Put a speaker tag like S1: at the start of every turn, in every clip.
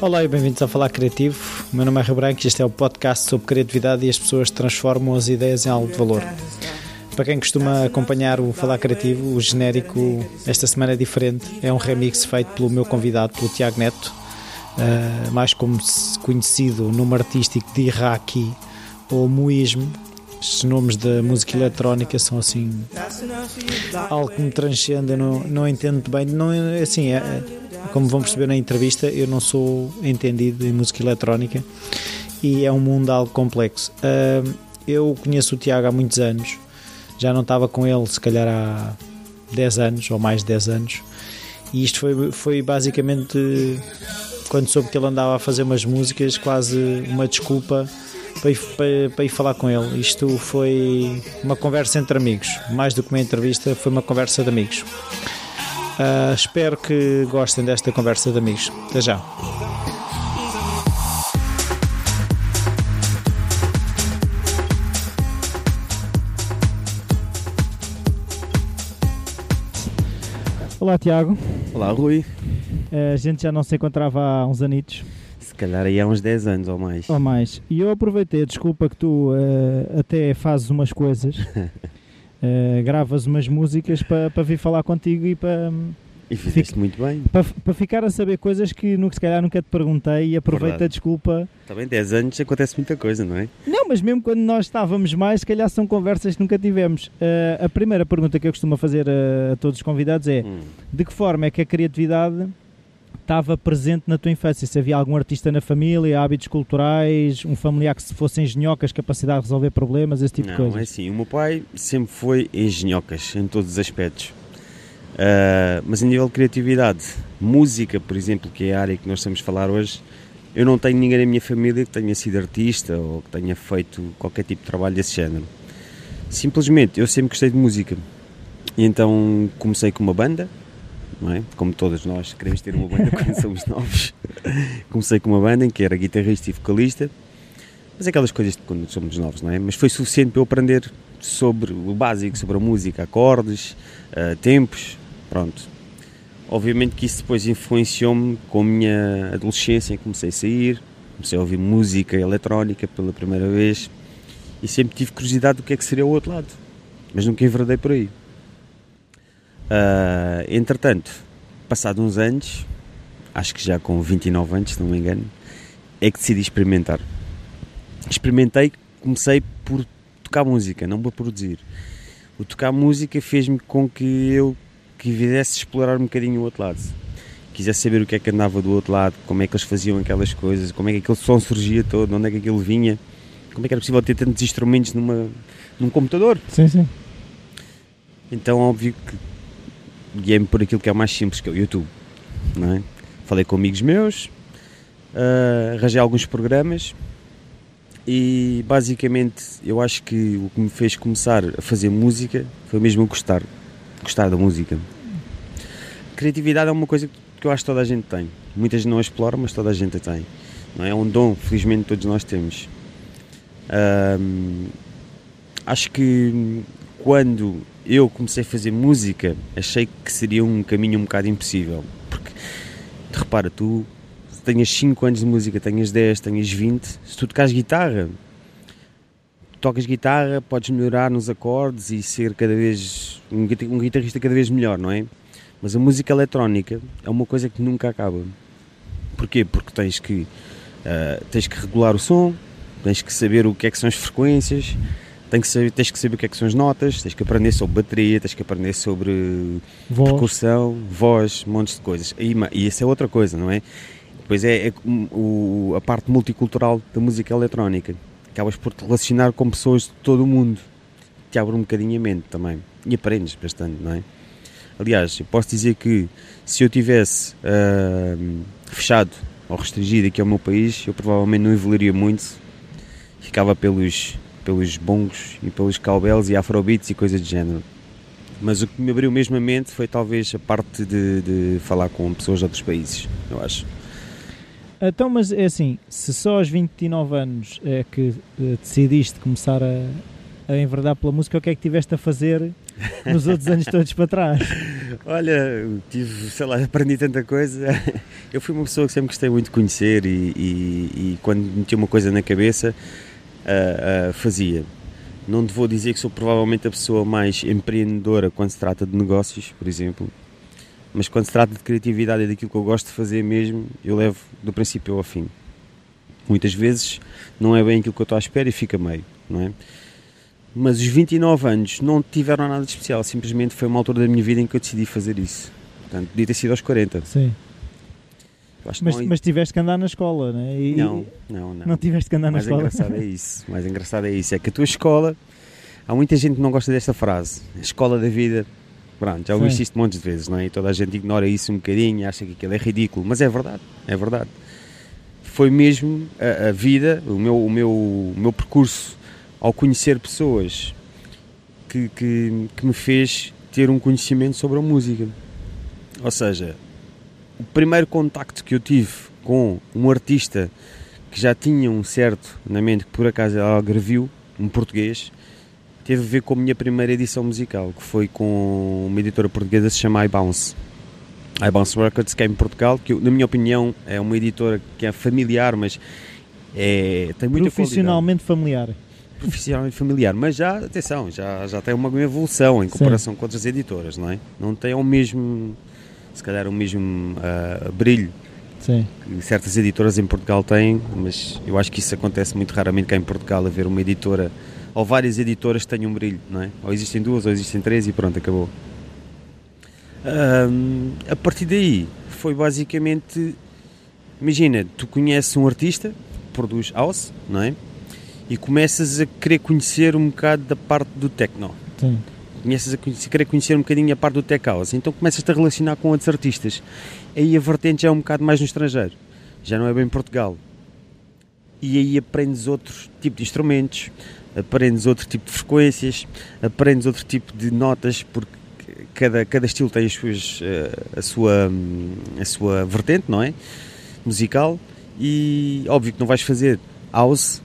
S1: Olá e bem-vindos ao Falar Criativo. O meu nome é Rio Branco e este é o podcast sobre criatividade e as pessoas transformam as ideias em algo de valor. Para quem costuma acompanhar o Falar Criativo, o genérico esta semana é diferente. É um remix feito pelo meu convidado, pelo Tiago Neto, uh, mais como conhecido no nome artístico de Iraqi ou Muismo. Estes nomes da música eletrónica são assim algo que me transcende, eu não, não entendo bem. Não, assim, é, como vão perceber na entrevista, eu não sou entendido em música eletrónica e é um mundo algo complexo. Uh, eu conheço o Tiago há muitos anos, já não estava com ele se calhar há 10 anos ou mais de 10 anos, e isto foi, foi basicamente quando soube que ele andava a fazer umas músicas, quase uma desculpa para ir, para, para ir falar com ele. Isto foi uma conversa entre amigos, mais do que uma entrevista, foi uma conversa de amigos. Uh, espero que gostem desta conversa de amigos. Até já. Olá Tiago.
S2: Olá Rui.
S1: Uh, a gente já não se encontrava há uns anitos.
S2: Se calhar aí há uns 10 anos ou mais.
S1: Ou mais. E eu aproveitei, desculpa que tu uh, até fazes umas coisas uh, gravas umas músicas para pa vir falar contigo e para.
S2: E fizeste muito bem.
S1: Para, para ficar a saber coisas que no, se calhar nunca te perguntei e aproveita Verdade. a desculpa.
S2: Também 10 anos acontece muita coisa, não é?
S1: Não, mas mesmo quando nós estávamos mais, se calhar são conversas que nunca tivemos. Uh, a primeira pergunta que eu costumo fazer a, a todos os convidados é: hum. de que forma é que a criatividade estava presente na tua infância? Se havia algum artista na família, hábitos culturais, um familiar que se fosse engenhocas, capacidade de resolver problemas, esse tipo
S2: não,
S1: de coisas?
S2: Não, é assim, o meu pai sempre foi engenhocas em todos os aspectos. Uh, mas a nível de criatividade, música, por exemplo, que é a área que nós estamos a falar hoje, eu não tenho ninguém na minha família que tenha sido artista ou que tenha feito qualquer tipo de trabalho desse género. Simplesmente, eu sempre gostei de música. E então comecei com uma banda, não é? Como todos nós queremos ter uma banda quando somos novos. Comecei com uma banda em que era guitarrista e vocalista, mas aquelas coisas de quando somos novos, não é? Mas foi suficiente para eu aprender sobre o básico, sobre a música, acordes, uh, tempos, pronto. Obviamente que isso depois influenciou-me com a minha adolescência, comecei a sair, comecei a ouvir música eletrónica pela primeira vez e sempre tive curiosidade do que é que seria o outro lado, mas nunca enverdei por aí. Uh, entretanto, passado uns anos, acho que já com 29 anos, se não me engano, é que decidi experimentar. Experimentei, comecei por tocar música, não por produzir. O tocar música fez-me com que eu quisesse explorar um bocadinho o outro lado. Quisesse saber o que é que andava do outro lado, como é que eles faziam aquelas coisas, como é que aquele som surgia todo, onde é que aquilo vinha, como é que era possível ter tantos instrumentos numa, num computador.
S1: Sim, sim.
S2: Então, óbvio que guiei-me por aquilo que é o mais simples, que é o YouTube. Não é? Falei com amigos meus, uh, arranjei alguns programas e basicamente eu acho que o que me fez começar a fazer música foi mesmo gostar, gostar da música. Criatividade é uma coisa que eu acho que toda a gente tem. Muitas não a exploram, mas toda a gente a tem. Não é? é um dom, felizmente todos nós temos. Uh, acho que quando eu comecei a fazer música, achei que seria um caminho um bocado impossível. Porque, repara, tu tenhas 5 anos de música, tenhas 10, tenhas 20, se tu tocas guitarra, tocas guitarra, podes melhorar nos acordes e ser cada vez um guitarrista cada vez melhor, não é? Mas a música eletrónica é uma coisa que nunca acaba. Porquê? Porque tens que, uh, tens que regular o som, tens que saber o que é que são as frequências, tens que, saber, tens que saber o que é que são as notas, tens que aprender sobre bateria, tens que aprender sobre voz. percussão, voz, montes de coisas. E, e isso é outra coisa, não é? Depois é, é o, a parte multicultural da música eletrónica. Acabas por te relacionar com pessoas de todo o mundo. Te abre um bocadinho a mente também. E aprendes bastante, não é? Aliás, eu posso dizer que se eu tivesse uh, fechado ou restringido aqui ao meu país, eu provavelmente não evoluiria muito. Ficava pelos pelos bongos e pelos cowbells e afrobeats e coisas de género. Mas o que me abriu mesmo a mente foi talvez a parte de, de falar com pessoas de outros países, eu acho.
S1: Então, mas é assim, se só aos 29 anos é que uh, decidiste começar a, a enverdar pela música, o que é que tiveste a fazer nos outros anos todos para trás?
S2: Olha, tive, sei lá, aprendi tanta coisa. Eu fui uma pessoa que sempre gostei muito de conhecer e, e, e quando metia uma coisa na cabeça, uh, fazia. Não te vou dizer que sou provavelmente a pessoa mais empreendedora quando se trata de negócios, por exemplo, mas quando se trata de criatividade e daquilo que eu gosto de fazer mesmo, eu levo do princípio ao fim. Muitas vezes não é bem aquilo que eu estou à espera e fica meio, não é? Mas os 29 anos não tiveram nada de especial, simplesmente foi uma altura da minha vida em que eu decidi fazer isso. Portanto, podia ter sido aos 40.
S1: Sim. Mas, não... mas tiveste que andar na escola, não é?
S2: E... Não, não, não.
S1: Não tiveste que andar
S2: mais
S1: na escola?
S2: Mais engraçado é isso, mais engraçado é isso. É que a tua escola, há muita gente que não gosta desta frase, a escola da vida, pronto, já ouviste isto montes de vezes, não é? E toda a gente ignora isso um bocadinho, acha que aquilo é ridículo, mas é verdade, é verdade. Foi mesmo a, a vida, o meu, o, meu, o meu percurso ao conhecer pessoas que, que, que me fez ter um conhecimento sobre a música. Ou seja, o primeiro contacto que eu tive com um artista que já tinha um certo na mente, que por acaso era Algarvio, um português, teve a ver com a minha primeira edição musical, que foi com uma editora portuguesa que se chama iBounce. iBounce Records, que é em Portugal, que na minha opinião é uma editora que é familiar, mas é, tem muita
S1: Profissionalmente
S2: qualidade.
S1: familiar
S2: profissionalmente familiar, mas já, atenção, já, já tem uma evolução em comparação Sim. com outras editoras, não é? Não tem o mesmo, se calhar o mesmo uh, brilho
S1: Sim.
S2: que certas editoras em Portugal têm, mas eu acho que isso acontece muito raramente cá em Portugal, haver uma editora, ou várias editoras que tenham um brilho, não é? Ou existem duas, ou existem três e pronto, acabou. Um, a partir daí, foi basicamente, imagina, tu conheces um artista, produz house, não é? e começas a querer conhecer um bocado da parte do techno.
S1: Sim.
S2: Começas a, conhecer, querer conhecer um bocadinho a parte do tech house. Então começas-te a relacionar com outros artistas. Aí a vertente já é um bocado mais no estrangeiro. Já não é bem Portugal. E aí aprendes outro tipo de instrumentos, aprendes outro tipo de frequências, aprendes outro tipo de notas, porque cada, cada estilo tem as suas, eh, a, sua, a sua vertente, não é? Musical. E óbvio que não vais fazer house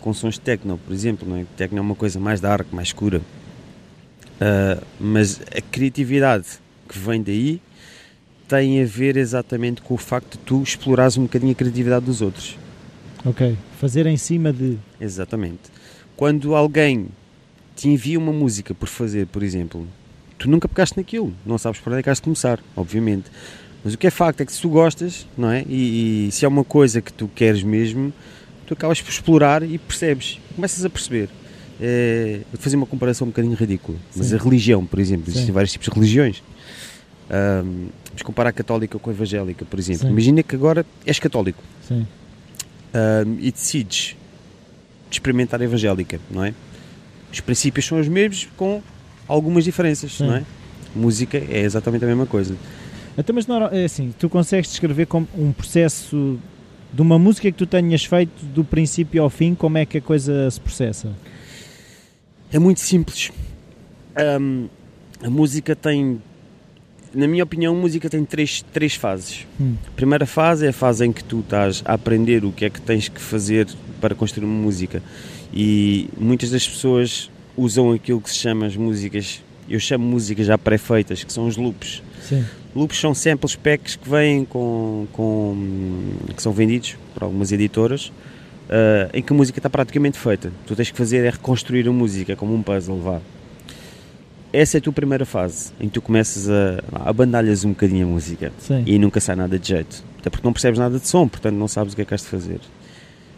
S2: com sons de techno, por exemplo, não é? Techno é uma coisa mais dark, mais escura. Uh, mas a criatividade que vem daí tem a ver exatamente com o facto de tu explorares um bocadinho a criatividade dos outros.
S1: Ok, fazer em cima de.
S2: Exatamente. Quando alguém te envia uma música por fazer, por exemplo, tu nunca pegaste naquilo, não sabes por onde é que has de começar, obviamente. Mas o que é facto é que se tu gostas, não é? E, e se é uma coisa que tu queres mesmo, tu acabas por explorar e percebes, começas a perceber. É, vou fazer uma comparação um bocadinho ridícula, mas Sim. a religião, por exemplo, existem Sim. vários tipos de religiões. Um, vamos comparar a católica com a evangélica, por exemplo. Sim. Imagina que agora és católico
S1: um,
S2: e decides experimentar a evangélica, não é? Os princípios são os mesmos, com algumas diferenças, não é? Música é exatamente a mesma coisa.
S1: Então, mas não, é assim, tu consegues descrever como um processo de uma música que tu tenhas feito do princípio ao fim, como é que a coisa se processa?
S2: É muito simples. Um, a música tem, na minha opinião, a música tem três, três fases.
S1: Hum.
S2: A primeira fase é a fase em que tu estás a aprender o que é que tens que fazer para construir uma música. E muitas das pessoas usam aquilo que se chama as músicas, eu chamo músicas já pré-feitas, que são os loops.
S1: Sim.
S2: Loops são samples packs que vêm com, com que são vendidos por algumas editoras uh, em que a música está praticamente feita. Tu tens que fazer é reconstruir a música como um puzzle, vá. Essa é a tua primeira fase, em que tu começas a, a bandalhas um bocadinho a música
S1: Sim.
S2: e nunca sai nada de jeito. Até porque não percebes nada de som, portanto não sabes o que é que has de fazer.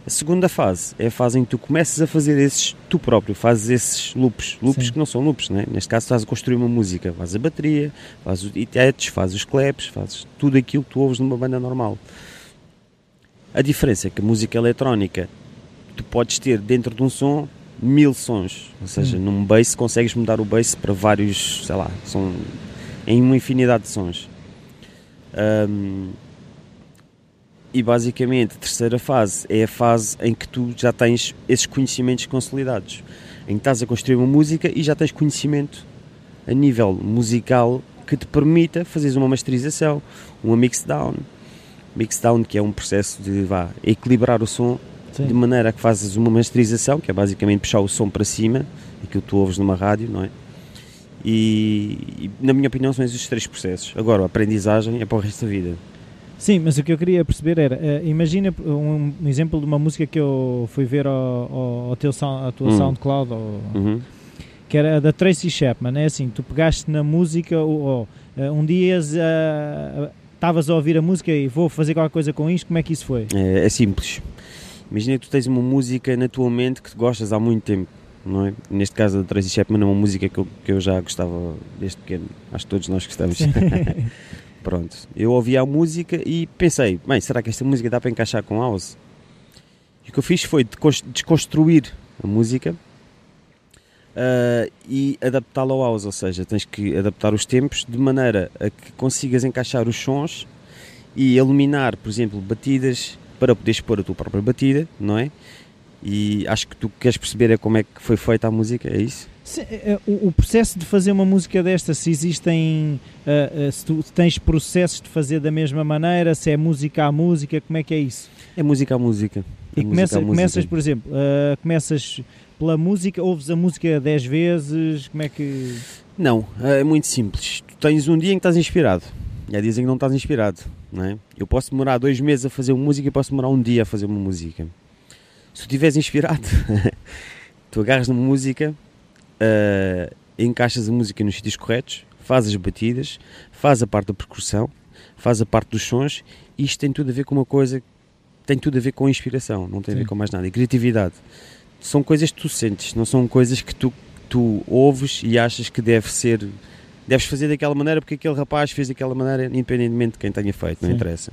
S2: A segunda fase é a fase em que tu começas a fazer esses, tu próprio, fazes esses loops, loops Sim. que não são loops, né? neste caso estás a construir uma música, fazes a bateria, fazes os etches, fazes os claps, fazes tudo aquilo que tu ouves numa banda normal. A diferença é que a música eletrónica, tu podes ter dentro de um som mil sons, ou seja, hum. num bass consegues mudar o bass para vários, sei lá, são em uma infinidade de sons. Um, e basicamente a terceira fase é a fase em que tu já tens esses conhecimentos consolidados, em que estás a construir uma música e já tens conhecimento a nível musical que te permita fazeres uma masterização, uma mixdown. Mixdown que é um processo de vá, equilibrar o som Sim. de maneira que fazes uma masterização, que é basicamente puxar o som para cima, aquilo que tu ouves numa rádio, não é? E, e, na minha opinião, são esses os três processos. Agora, a aprendizagem é para o resto da vida.
S1: Sim, mas o que eu queria perceber era, uh, imagina um, um, exemplo de uma música que eu fui ver ao, ao, ao teu sound, à tua hum. SoundCloud, ou, uhum. que era da Tracy Chapman. É assim, tu pegaste na música, ou, ou uh, um dia estavas a ouvir a música e vou fazer qualquer coisa com isto, como é que isso foi?
S2: É, é simples. Imagina que tu tens uma música na tua mente que gostas há muito tempo. Não é? Neste caso, a Tracy Chapman é uma música que eu, que eu já gostava desde pequeno. Acho que todos nós gostamos. Pronto, eu ouvi a música e pensei, bem, será que esta música dá para encaixar com house? E o que eu fiz foi desconstruir a música uh, e adaptá-la ao house, ou seja, tens que adaptar os tempos de maneira a que consigas encaixar os sons e iluminar, por exemplo, batidas para poderes pôr a tua própria batida, não é? E acho que tu queres perceber é como é que foi feita a música, é isso?
S1: Se, uh, o, o, processo de fazer uma música desta, se existem, uh, uh, se tu tens processos de fazer da mesma maneira, se é música a música, como é que é isso?
S2: É música a música.
S1: É e começa, música. começas, por exemplo, começas pela música, ouves a música 10 vezes, como é que...
S2: Não, é muito simples. Tu tens um dia em que estás inspirado, e há dias em que não estás inspirado, não é? Eu posso demorar dois meses a fazer uma música e posso demorar um dia a fazer uma música. Se tu estiveres inspirado, tu agarras numa música uh, encaixas a música nos sítios corretos, faz as batidas, faz a parte da percussão, faz a parte dos sons, isto tem tudo a ver com uma coisa, tem tudo a ver com a inspiração, não tem Sim. a ver com mais nada, e criatividade. São coisas que tu sentes, não são coisas que tu, tu ouves e achas que deve ser, deves fazer daquela maneira porque aquele rapaz fez daquela maneira, independentemente de quem tenha feito, não Sim. interessa.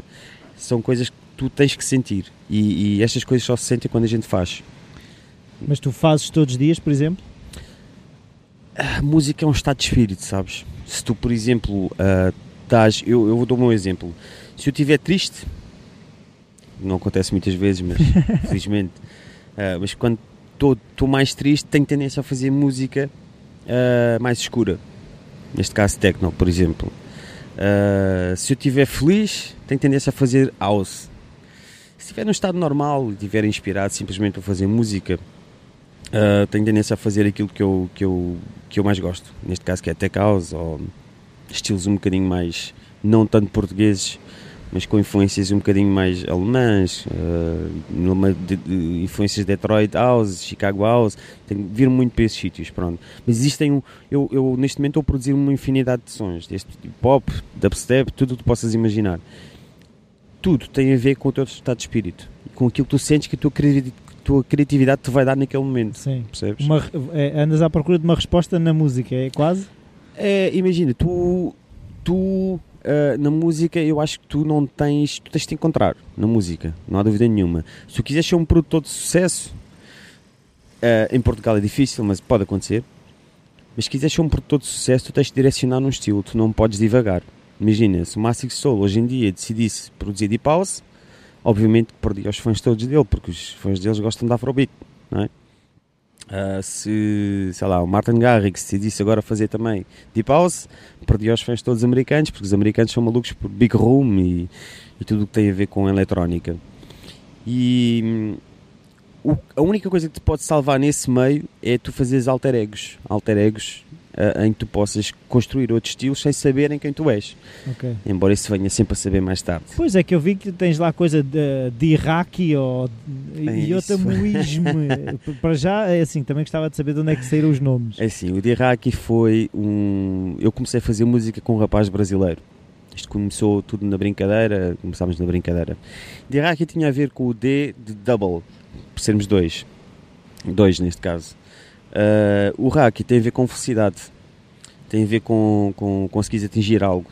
S2: São coisas que tu tens que sentir, e, e estas coisas só se sentem quando a gente faz.
S1: Mas tu fazes todos os dias, por exemplo?
S2: a música é um estado de espírito, sabes? Se tu, por exemplo, uh, estás. Eu, eu vou dar um exemplo. Se eu estiver triste, não acontece muitas vezes, mas felizmente, uh, mas quando estou mais triste, tenho tendência a fazer música uh, mais escura. Neste caso, techno, por exemplo. Uh, se eu estiver feliz, tenho tendência a fazer house. Se estiver num estado normal e estiver inspirado simplesmente para fazer música, uh, tenho tendência a fazer aquilo que eu, que, eu, que eu mais gosto. Neste caso que é tech house ou estilos um bocadinho mais, não tanto portugueses, mas com influências um bocadinho mais alemãs, uh, de, de, influências de Detroit House, Chicago House, tenho, vir muito para esses sítios, pronto. Mas existem, um, eu, eu neste momento estou a produzir uma infinidade de sons, deste pop, dubstep, tudo o que tu possas imaginar. Tudo tem a ver com o teu estado de espírito, com aquilo que tu sentes que a tua tua criatividade te vai dar naquele momento. Sim. Percebes?
S1: Uma, é, andas à procura de uma resposta na música, é quase?
S2: É, imagina, tu, tu uh, na música eu acho que tu não tens, tu tens de te encontrar na música, não há dúvida nenhuma. Se tu quiseres ser um produtor de sucesso, uh, em Portugal é difícil, mas pode acontecer. Mas se quiseres ser um produtor de sucesso, tu tens de direcionar num estilo, tu não podes divagar. Imagina, se o Massive Soul hoje em dia decidisse produzir deep house, obviamente perdi os fãs todos dele, porque os fãs deles gostam de Afrobeat, não é? Uh, se, sei lá, o Martin Garrix decidisse agora fazer também Deep House, perdi os fãs todos americanos, porque os americanos são malucos por Big Room e, e tudo o que tem a ver com eletrónica. E o, a única coisa que te pode salvar nesse meio é tu fazeres alter egos. Alter egos uh, em que tu possas construir outros estilos sem saberem quem tu és. Okay. Embora isso venha sempre a saber mais tarde.
S1: Pois é, que eu vi que tens lá coisa de, de Iraqi ou é e otamuísmo. Para já, é assim, também gostava de saber de onde é que saíram os nomes.
S2: É assim, o de Iraqi foi um. Eu comecei a fazer música com um rapaz brasileiro. Isto começou tudo na brincadeira, começámos na brincadeira. De Iraqi tinha a ver com o D de double, por sermos dois. Dois neste caso. Uh, o hack tem a ver com felicidade, tem a ver com, com conseguir atingir algo.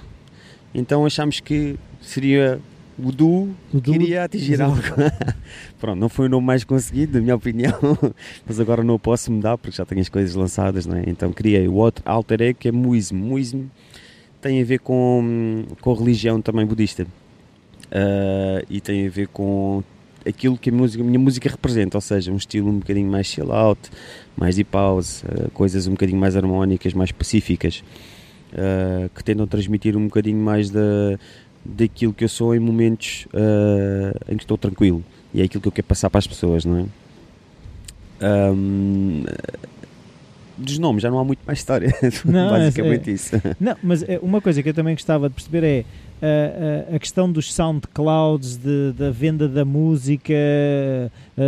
S2: Então achamos que seria o Du que iria atingir algo. Pronto, não foi o nome mais conseguido, na minha opinião, mas agora não posso mudar porque já tenho as coisas lançadas, né? então criei o outro alter ego que é Muismo. Muismo tem a ver com, com religião também budista uh, e tem a ver com aquilo que a, música, a minha música representa, ou seja, um estilo um bocadinho mais chill out, mais deep house, uh, coisas um bocadinho mais harmónicas, mais pacíficas, uh, que tentam transmitir um bocadinho mais da, daquilo que eu sou em momentos uh, em que estou tranquilo e é aquilo que eu quero passar para as pessoas, não é? Um, dos nomes já não há muito mais história.
S1: Não,
S2: Basicamente
S1: é-
S2: isso.
S1: Não, mas é, uma coisa que eu também gostava de perceber é a, a- questão dos soundclouds, de- da venda da música,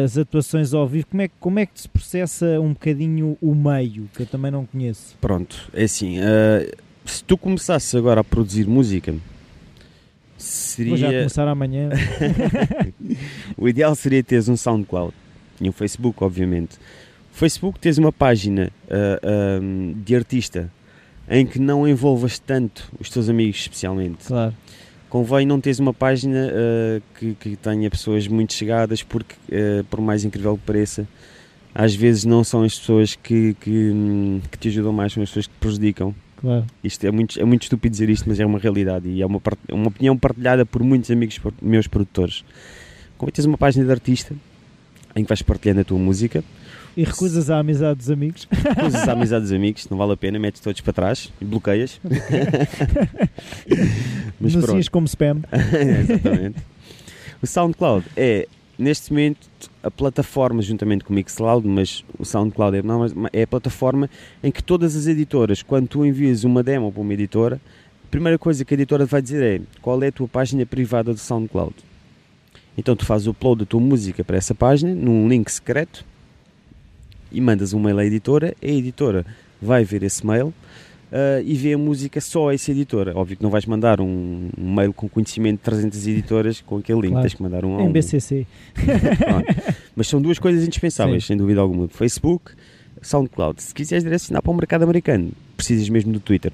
S1: as atuações ao vivo. Como é, que- como é que se processa um bocadinho o meio, que eu também não conheço?
S2: Pronto, é assim. eh, se tu começasses agora a produzir música,
S1: Vou já
S2: seria.
S1: começar amanhã.
S2: o ideal seria teres um SoundCloud e um Facebook, obviamente. O Facebook tens uma página ah, ah, de artista em que não envolvas tanto os teus amigos, especialmente.
S1: claro.
S2: Convém não teres uma página ah, que, que tenha pessoas muito chegadas, porque, ah, por mais incrível que pareça, às vezes não são as pessoas que, que, hum, que te ajudam mais, são as pessoas que te prejudicam.
S1: Claro.
S2: Isto é muito, é muito estúpido dizer isto, mas é uma realidade e é uma, part- uma opinião partilhada por muitos amigos meus produtores. Como tens uma página de artista em que vais partilhando a tua música,
S1: E recusas a amizade dos amigos?
S2: usas a amizade dos amigos, não vale a pena, metes todos para trás e bloqueias. mas pronto.
S1: Denuncias como spam.
S2: Exatamente. O SoundCloud é, neste momento, a plataforma, juntamente com o Mixcloud, mas o SoundCloud é, não, mas é a plataforma em que todas as editoras, quando tu envias uma demo para uma editora, a primeira coisa que a editora vai dizer é qual é a tua página privada do SoundCloud. Então tu fazes o upload da tua música para essa página, num link secreto, e mandas um mail à editora, a editora vai ver esse mail ah, e vê a música só a essa editora. Óbvio que não vais mandar um, um mail com conhecimento de 300 editoras com aquele link,
S1: Claro.
S2: tens que mandar um a um.
S1: BCC.
S2: Pronto. Mas são duas coisas indispensáveis,
S1: Sim.
S2: sem dúvida alguma. Facebook, SoundCloud. Se quiseres direcionar para o mercado americano, precisas mesmo do Twitter.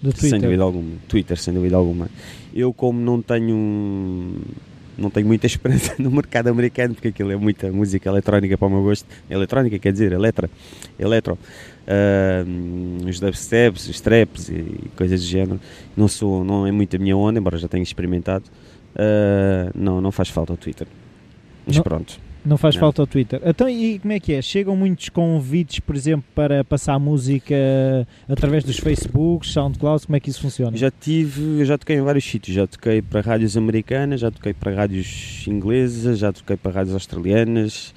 S1: Do
S2: Sem
S1: Twitter.
S2: dúvida alguma. Twitter, sem dúvida alguma. Eu, como não tenho. Não tenho muita esperança no mercado americano, porque aquilo é muita música eletrónica para o meu gosto. Eletrónica quer dizer, eletra. Eletro. Ah, os dubsteps, os traps e coisas do género. Não, sou, não é muito a minha onda, embora já tenha experimentado. Ah, não, não faz falta o Twitter. Mas
S1: Não-
S2: pronto.
S1: Não faz
S2: Não.
S1: falta o Twitter. Então, e como é que é? Chegam muitos convites, por exemplo, para passar música através dos Facebooks, SoundCloud, como é que isso funciona?
S2: Já tive, eu já toquei em vários sítios, já toquei para rádios americanas, já toquei para rádios inglesas, já toquei para rádios australianas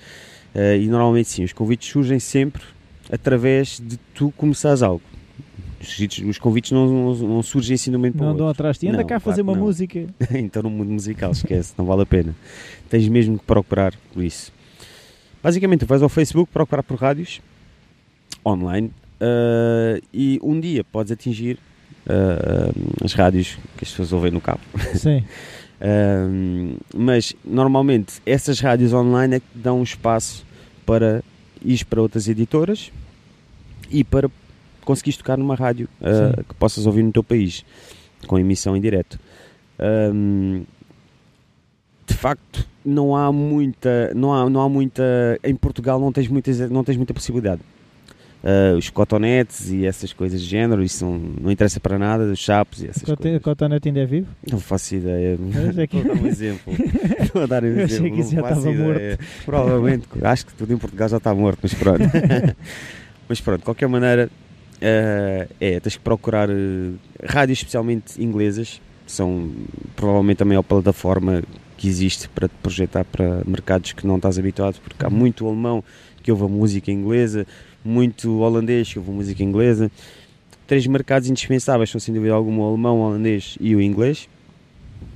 S2: eh, e normalmente sim, os convites surgem sempre através de tu começares algo. Os, convites não, não- não surgem assim de um momento
S1: Não dão atrás de ti. Anda
S2: Não,
S1: cá
S2: claro
S1: fazer
S2: que
S1: uma
S2: não.
S1: música.
S2: então no mundo musical, esquece, não vale a pena. Tens mesmo que procurar por isso. Basicamente, tu vais ao Facebook procurar por rádios online eh, e um dia podes atingir eh, as rádios que as pessoas ouvem no cabo.
S1: Sim.
S2: Um, mas normalmente essas rádios online é que dão espaço para ir para outras editoras e para conseguires tocar numa rádio uh, que possas ouvir no teu país com emissão em direto. Um, de facto, não há muita, não há, não há muita, em Portugal não tens, muitas, não tens muita possibilidade. Uh, os cotonetes e essas coisas de género, isso não, não interessa para nada, os chapos e essas coisas.
S1: Cotonete ainda é vivo?
S2: Não faço ideia.
S1: Mas é
S2: a dar um exemplo. Estou a dar um
S1: Eu achei
S2: exemplo.
S1: que isso
S2: não
S1: já estava
S2: ideia. Provavelmente, acho que tudo em Portugal já está morto, mas pronto. mas pronto, de qualquer maneira, eh, é, tens que procurar eh, rádios especialmente inglesas, são provavelmente a maior plataforma que existe para te projetar para mercados que não estás habituado, porque há
S1: Uhum.
S2: muito alemão que ouve a música inglesa, muito holandês que ouve a música inglesa. Três mercados indispensáveis são, sem dúvida alguma, o alemão, o holandês e o inglês.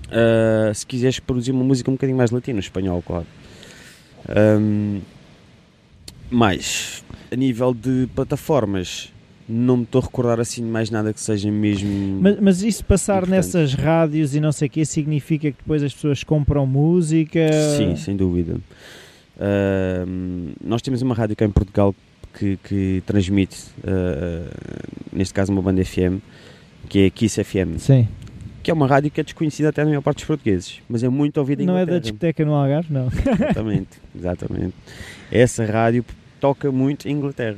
S2: Uh, se quiseres produzir uma música um bocadinho mais latina, o espanhol, claro. Um, mais, a nível de plataformas, não me estou a recordar assim de mais nada que seja mesmo.
S1: Mas, mas isso passar
S2: Importante.
S1: nessas rádios e não sei o quê significa que depois as pessoas compram música?
S2: Sim, sem dúvida. Um, nós temos uma rádio cá em Portugal que, que transmite, uh, neste caso, uma banda FM, que é a Kiss FM,
S1: Sim.
S2: que é uma rádio que é desconhecida até na maior parte dos portugueses, mas é muito ouvida em
S1: Não é da
S2: Inglaterra.
S1: discoteca no Algarve, não.
S2: Exatamente, exatamente. Essa rádio toca muito em Inglaterra.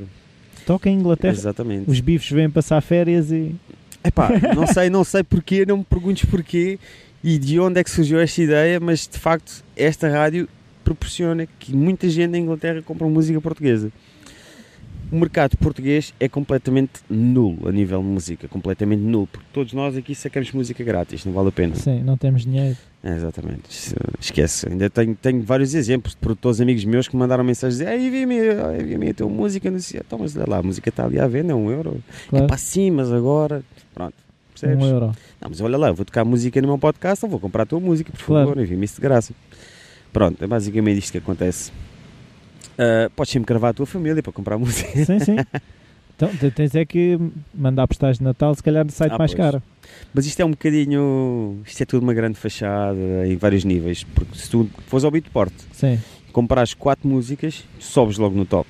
S1: Toca em Inglaterra.
S2: Exatamente.
S1: Os bifes vêm passar férias e.
S2: Epá, não sei, não sei porquê, não me perguntes porquê e de onde é que surgiu esta ideia, mas de facto esta rádio proporciona que muita gente na Inglaterra compra música portuguesa. O mercado português é completamente nulo a nível de música, completamente nulo, porque todos nós aqui sacamos música grátis, não vale a pena.
S1: Sim, não temos dinheiro.
S2: É, exatamente, esquece. Ainda tenho, tenho vários exemplos de produtores amigos meus que me mandaram mensagens dizer: Ei, vi-me, vi-me a tua música, não sei, então, mas olha lá, a música está ali à venda, é um euro.
S1: Claro.
S2: É para sim, mas agora, pronto, percebes?
S1: Um euro.
S2: Não, mas olha lá, eu vou tocar música no meu podcast, não vou comprar a tua música, por favor,
S1: Claro.
S2: envia-me isso de graça. Pronto, é basicamente isto que acontece. Ah, podes sempre gravar a tua família para comprar música.
S1: Sim, sim. Então te- tens é que mandar postais de Natal, se calhar sai
S2: Ah,
S1: mais
S2: pois.
S1: caro.
S2: Mas isto é um bocadinho. Isto é tudo uma grande fachada em vários níveis. Porque se tu fores ao Beatport
S1: Sim.
S2: e comprares 4 músicas, sobes logo no top.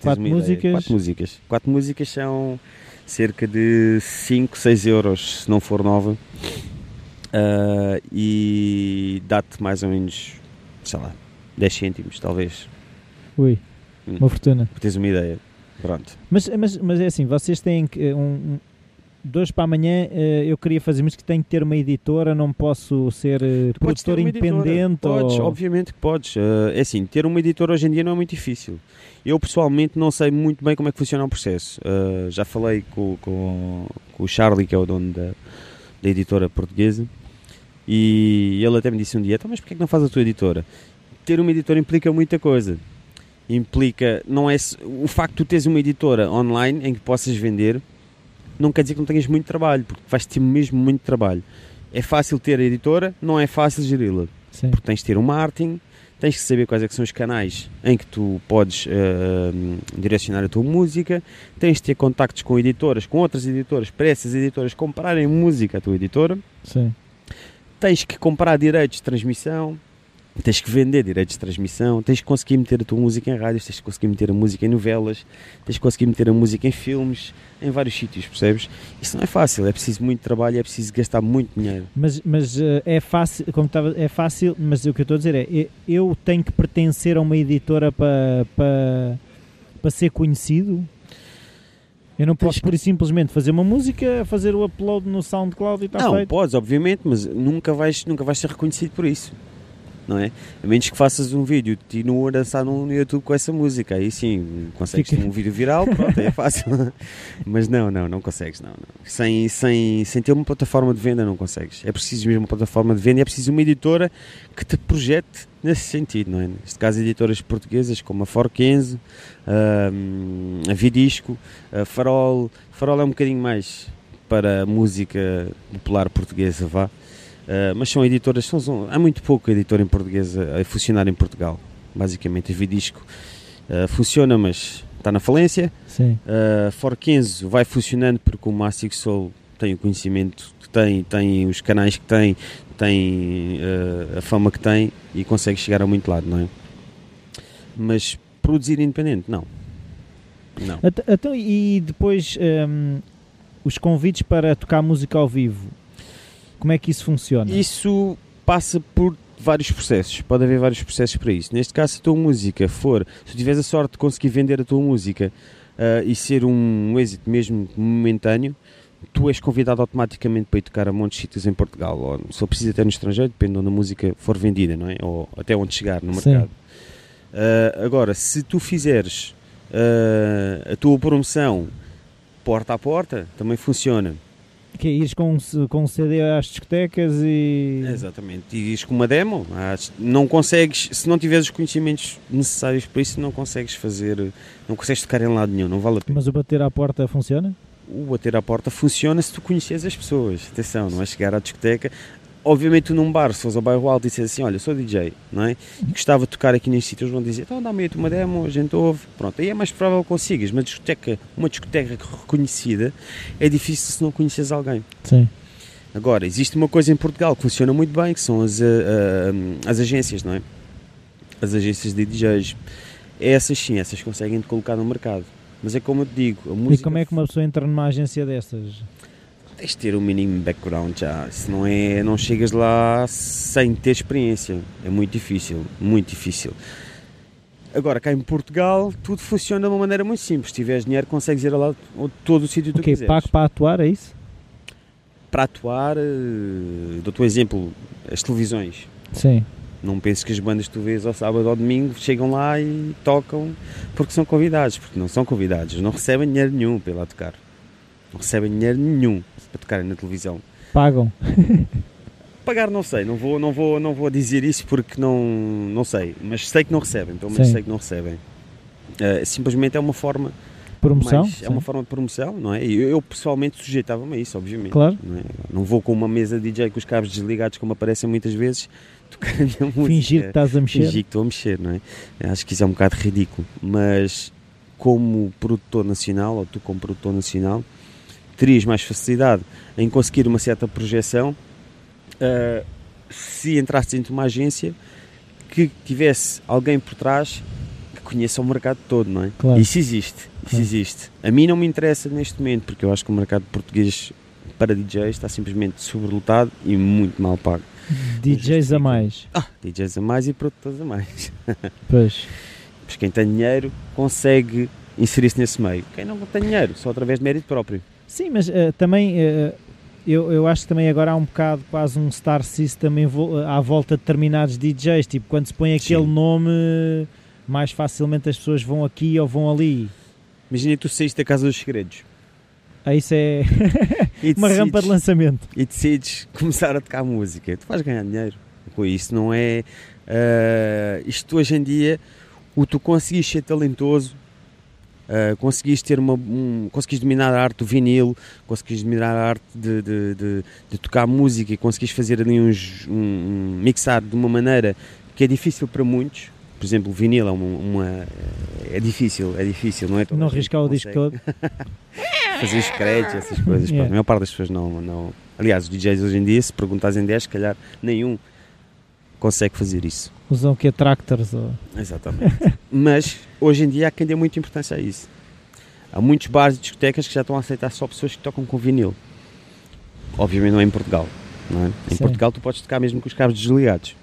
S1: Quatro músicas?
S2: Quatro músicas. 4 músicas são cerca de 5, 6 euros, se não for nova. Ah, e dá-te mais ou menos, sei lá, 10 cêntimos, talvez.
S1: Ui,
S2: Hum.
S1: uma fortuna.
S2: Teres uma ideia. Pronto.
S1: Mas, mas, mas é assim, vocês têm que. Um, um, de hoje para amanhã eh, eu queria fazer música, tenho que ter uma editora, não posso ser eh,
S2: Tu
S1: produtor independente
S2: Podes,
S1: ou...
S2: obviamente que podes. É assim, ter uma editora hoje em dia não é muito difícil. Eu pessoalmente não sei muito bem como é que funciona o processo. Já falei com, com, com o Charlie, que é o dono da, da editora portuguesa, e ele até me disse um dia: então, mas porquê é que não faz a tua editora? Ter uma editora implica muita coisa. Implica, não é o facto de tu teres uma editora online em que possas vender, não quer dizer que não tenhas muito trabalho, porque vais ter mesmo muito trabalho. É fácil ter a editora, não é fácil geri-la porque tens de ter um marketing, tens que saber quais é que são os canais em que tu podes eh, direcionar a tua música, tens de ter contactos com editoras, com outras editoras, para essas editoras comprarem música à tua editora,
S1: Sim.
S2: tens que comprar direitos de transmissão, tens que vender direitos de transmissão, tens que conseguir meter a tua música em rádios, tens que conseguir meter a música em novelas, tens que conseguir meter a música em filmes, em vários sítios, percebes? Isso não é fácil, é preciso muito trabalho, é preciso gastar muito dinheiro.
S1: Mas, mas eh, é fácil, como estava, é fácil, mas o que eu estou a dizer é, e- eu tenho que pertencer a uma editora para para para ser conhecido. Eu não posso por simplesmente fazer uma música, fazer o upload no SoundCloud e está
S2: não,
S1: feito.
S2: podes, obviamente, mas nunca vais, nunca vais ser reconhecido por isso. Não é? A menos que faças um vídeo de nu a dançar no YouTube com essa música. Aí sim, consegues ter um vídeo viral, pronto, é fácil. mas não, não, não consegues. Não, não. Sem, sem, sem ter uma plataforma de venda, não consegues. É preciso mesmo uma plataforma de venda e é preciso uma editora que te projete nesse sentido. Não é? Neste caso, editoras portuguesas como a Forkenzo, hum, a Vidisco, a Farol. Farol é um bocadinho mais para a música popular portuguesa, vá. Uh, mas são editoras, são, são- há muito pouco editor em português a, a funcionar em Portugal. Basicamente, a Vidisco uh, funciona, mas está na falência.
S1: Sim.
S2: Uh, vai funcionando porque o Massive Soul tem o conhecimento que tem, tem os canais que tem, tem uh, a fama que tem e consegue chegar a muito lado, não é? Mas produzir independente, não. Não.
S1: Então, e depois hum, os convites para tocar música ao vivo, como é que isso funciona?
S2: Isso passa por vários processos, pode haver vários processos para isso. Neste caso, se a tua música for, se tu tiveres a sorte de conseguir vender a tua música ah, e ser um êxito mesmo momentâneo, tu és convidado automaticamente para ir tocar a montes de sítios em Portugal, ou se for preciso até no estrangeiro, depende de onde a música for vendida, não é? Ou até onde chegar no mercado. Ah, agora, se tu fizeres ah, a tua promoção porta a porta, também funciona.
S1: Que ires com, com CD às discotecas e.
S2: Exatamente, e diz com uma demo, não consegues, se não tiveres os conhecimentos necessários para isso, não consegues fazer, não consegues tocar em lado nenhum, não vale a pena.
S1: Mas o bater à porta funciona?
S2: O bater à porta funciona se tu conheces as pessoas, atenção, não é chegar à discoteca. Obviamente, num bar, se fores ao bairro alto e disseres assim: Olha, sou DJ, não é? E gostava de tocar aqui neste sítio, eles vão dizer: Então dá-me aí uma demo, a gente ouve. Pronto, aí é mais provável que consigas, mas discoteca, uma discoteca reconhecida é difícil se não conheces alguém.
S1: Sim.
S2: Agora, existe uma coisa em Portugal que funciona muito bem, que são as, as agências, não é? As agências de DJs. Essas sim, essas conseguem te colocar no mercado. Mas é como eu te digo, a música...
S1: E como é que uma pessoa entra numa agência dessas?
S2: Tens de ter um mínimo background já. Se não é, não chegas lá sem ter experiência. É muito difícil, muito difícil. Agora, cá em Portugal, tudo funciona de uma maneira muito simples. Se tiveres dinheiro, consegues ir a lá a todo o sítio que
S1: O
S2: tu quiseres.
S1: Pago para atuar, é isso?
S2: Para atuar, eh, dou-te um exemplo, as televisões.
S1: Sim.
S2: Não penses que as bandas que tu vês ao sábado ou ao domingo chegam lá e tocam porque são convidados, porque não são convidados, não recebem dinheiro nenhum para ir lá tocar. Não recebem dinheiro nenhum para tocarem na televisão.
S1: Pagam.
S2: Pagar não sei, não vou, não vou, não vou dizer isso porque não, não sei, mas sei que não recebem, pelo menos
S1: Sim.
S2: sei que não recebem. Uh, simplesmente é uma forma
S1: Promoção?
S2: é uma forma de promoção, não é? Eu, eu, pessoalmente sujeitava-me a isso, obviamente.
S1: Claro.
S2: Não, é? não vou com uma mesa DJ com os cabos desligados, como aparecem muitas vezes, tocar a minha música.
S1: Fingir que estás a mexer.
S2: Fingir que estou a mexer, não é? Acho que isso é um bocado ridículo, mas como produtor nacional, ou tu como produtor nacional, terias mais facilidade em conseguir uma certa projeção ah, se entrasses dentro de uma agência que tivesse alguém por trás que conheça o mercado todo, não é?
S1: Claro.
S2: Isso existe, isso existe. A mim não me interessa neste momento, porque eu acho que o mercado português para DJs está simplesmente sobrelotado e muito mal pago.
S1: DJs a mais.
S2: Ah, DJs a mais e produtores a mais.
S1: Pois.
S2: Pois quem tem dinheiro consegue inserir-se nesse meio. Quem não tem dinheiro, só através de mérito próprio.
S1: Sim, mas eh, também eh, eu, eu acho que também agora há um bocado quase um star system em vo- à volta de determinados DJs. Tipo, quando se põe aquele
S2: Sim.
S1: nome, mais facilmente as pessoas vão aqui ou vão ali.
S2: Imagina tu saíste da Casa dos Segredos
S1: Ah, isso é uma
S2: decides,
S1: rampa de lançamento.
S2: e decides começar a tocar música. Tu vais ganhar dinheiro com isso, não é? ah, isto hoje em dia, o tu conseguis ser talentoso, ah, conseguis ter uma, um, conseguis dominar a arte do vinil, conseguis dominar a arte de, de, de- de tocar música e conseguis fazer ali uns, um, um mixar de uma maneira que é difícil para muitos. Por exemplo, o vinil é uma, uma- é difícil, é difícil, não é?
S1: Não riscar o disco todo.
S2: fazer os créditos, essas coisas.
S1: Yeah.
S2: Pronto, a maior parte das pessoas não, não. Aliás, os DJs hoje em dia, se perguntas em 10, se calhar nenhum consegue fazer isso.
S1: Usam o que? Tractors? Ou...
S2: Exatamente. Mas hoje em dia há quem dê muita importância a isso. Há muitos bares e discotecas que já estão a aceitar só pessoas que tocam com vinil. Obviamente não é em Portugal. Não é? Em
S1: Sim.
S2: Portugal tu podes tocar mesmo com os cabos desligados.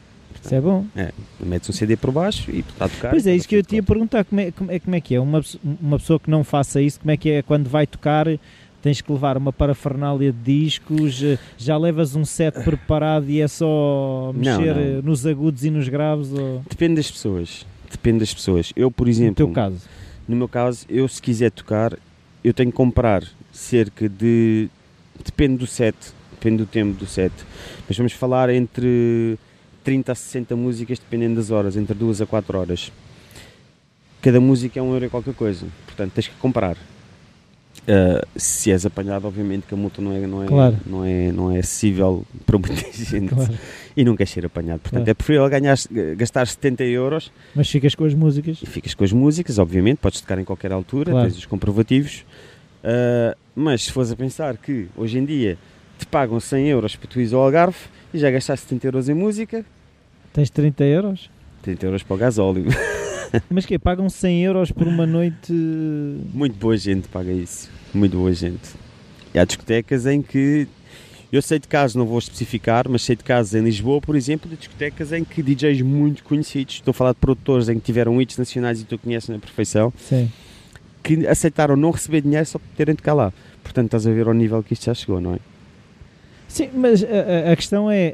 S1: Isso é bom.
S2: Metes um CD por baixo e está a tocar.
S1: Pois é, isso que eu te ia perguntar. Como é, como, é, como é que é? Uma, uma pessoa que não faça isso, como é que é quando vai tocar? Tens que levar uma parafernália de discos, eh, já levas um set preparado e é só
S2: Não,
S1: mexer
S2: não.
S1: eh, nos agudos e nos graves? Ou...
S2: Depende das pessoas. Depende das pessoas. Eu, por
S1: No
S2: exemplo,
S1: teu caso.
S2: No meu caso, eu se quiser tocar, eu tenho que comprar cerca de. Depende do set, depende do tempo do set. Mas vamos falar entre 30 a 60 músicas, dependendo das horas, entre 2 a 4 horas. Cada música é um euro e qualquer coisa, portanto tens que comprar. Ah, se és apanhado, obviamente que a multa não é, não é,
S1: Claro.
S2: não é, não é acessível para muita gente
S1: Claro.
S2: e não queres ser apanhado. Portanto,
S1: Claro.
S2: é preferível ganhar, gastar 70 euros
S1: Mas ficas com as músicas.
S2: e ficas com as músicas, obviamente, podes tocar em qualquer altura,
S1: Claro.
S2: tens os comprovativos. Ah, mas se fores a pensar que hoje em dia te pagam 100 euros para tu ires ao Algarve e já gastaste 70 euros em música,
S1: Tens 30 euros.
S2: 30 euros para o gasóleo.
S1: Mas que Pagam 100 euros por uma noite.
S2: Muito boa gente paga isso. Muito boa gente. E há discotecas em que. Eu sei de casos, não vou especificar, mas sei de casos em Lisboa, por exemplo, de discotecas em que DJs muito conhecidos, estou a falar de produtores em que tiveram hits nacionais e tu conheces na perfeição,
S1: Sim.
S2: que aceitaram não receber dinheiro só por terem de cá lá. Portanto, estás a ver ao nível que isto já chegou, não é?
S1: Sim, mas a, a- a questão é.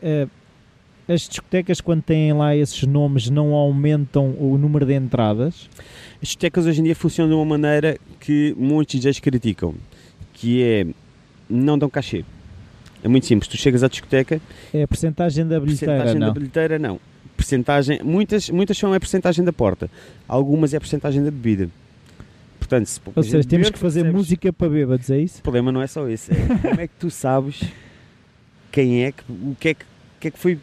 S1: As discotecas, quando têm lá esses nomes, não aumentam o número de entradas?
S2: As discotecas hoje em dia funcionam de uma maneira que muitos DJs criticam, que é não dão cachê. É muito simples, tu chegas à discoteca,
S1: É a porcentagem da bilheteira,
S2: percentagem
S1: não?
S2: da bilheteira não. Percentagem, muitas, muitas são a percentagem da porta, algumas é a percentagem da bebida. Portanto, se
S1: Ou seja, temos
S2: beber,
S1: que fazer
S2: recebes.
S1: música para bêbados, é isso?
S2: O problema não é só esse, é como é que tu sabes quem é que, o que é que, que, é que foi,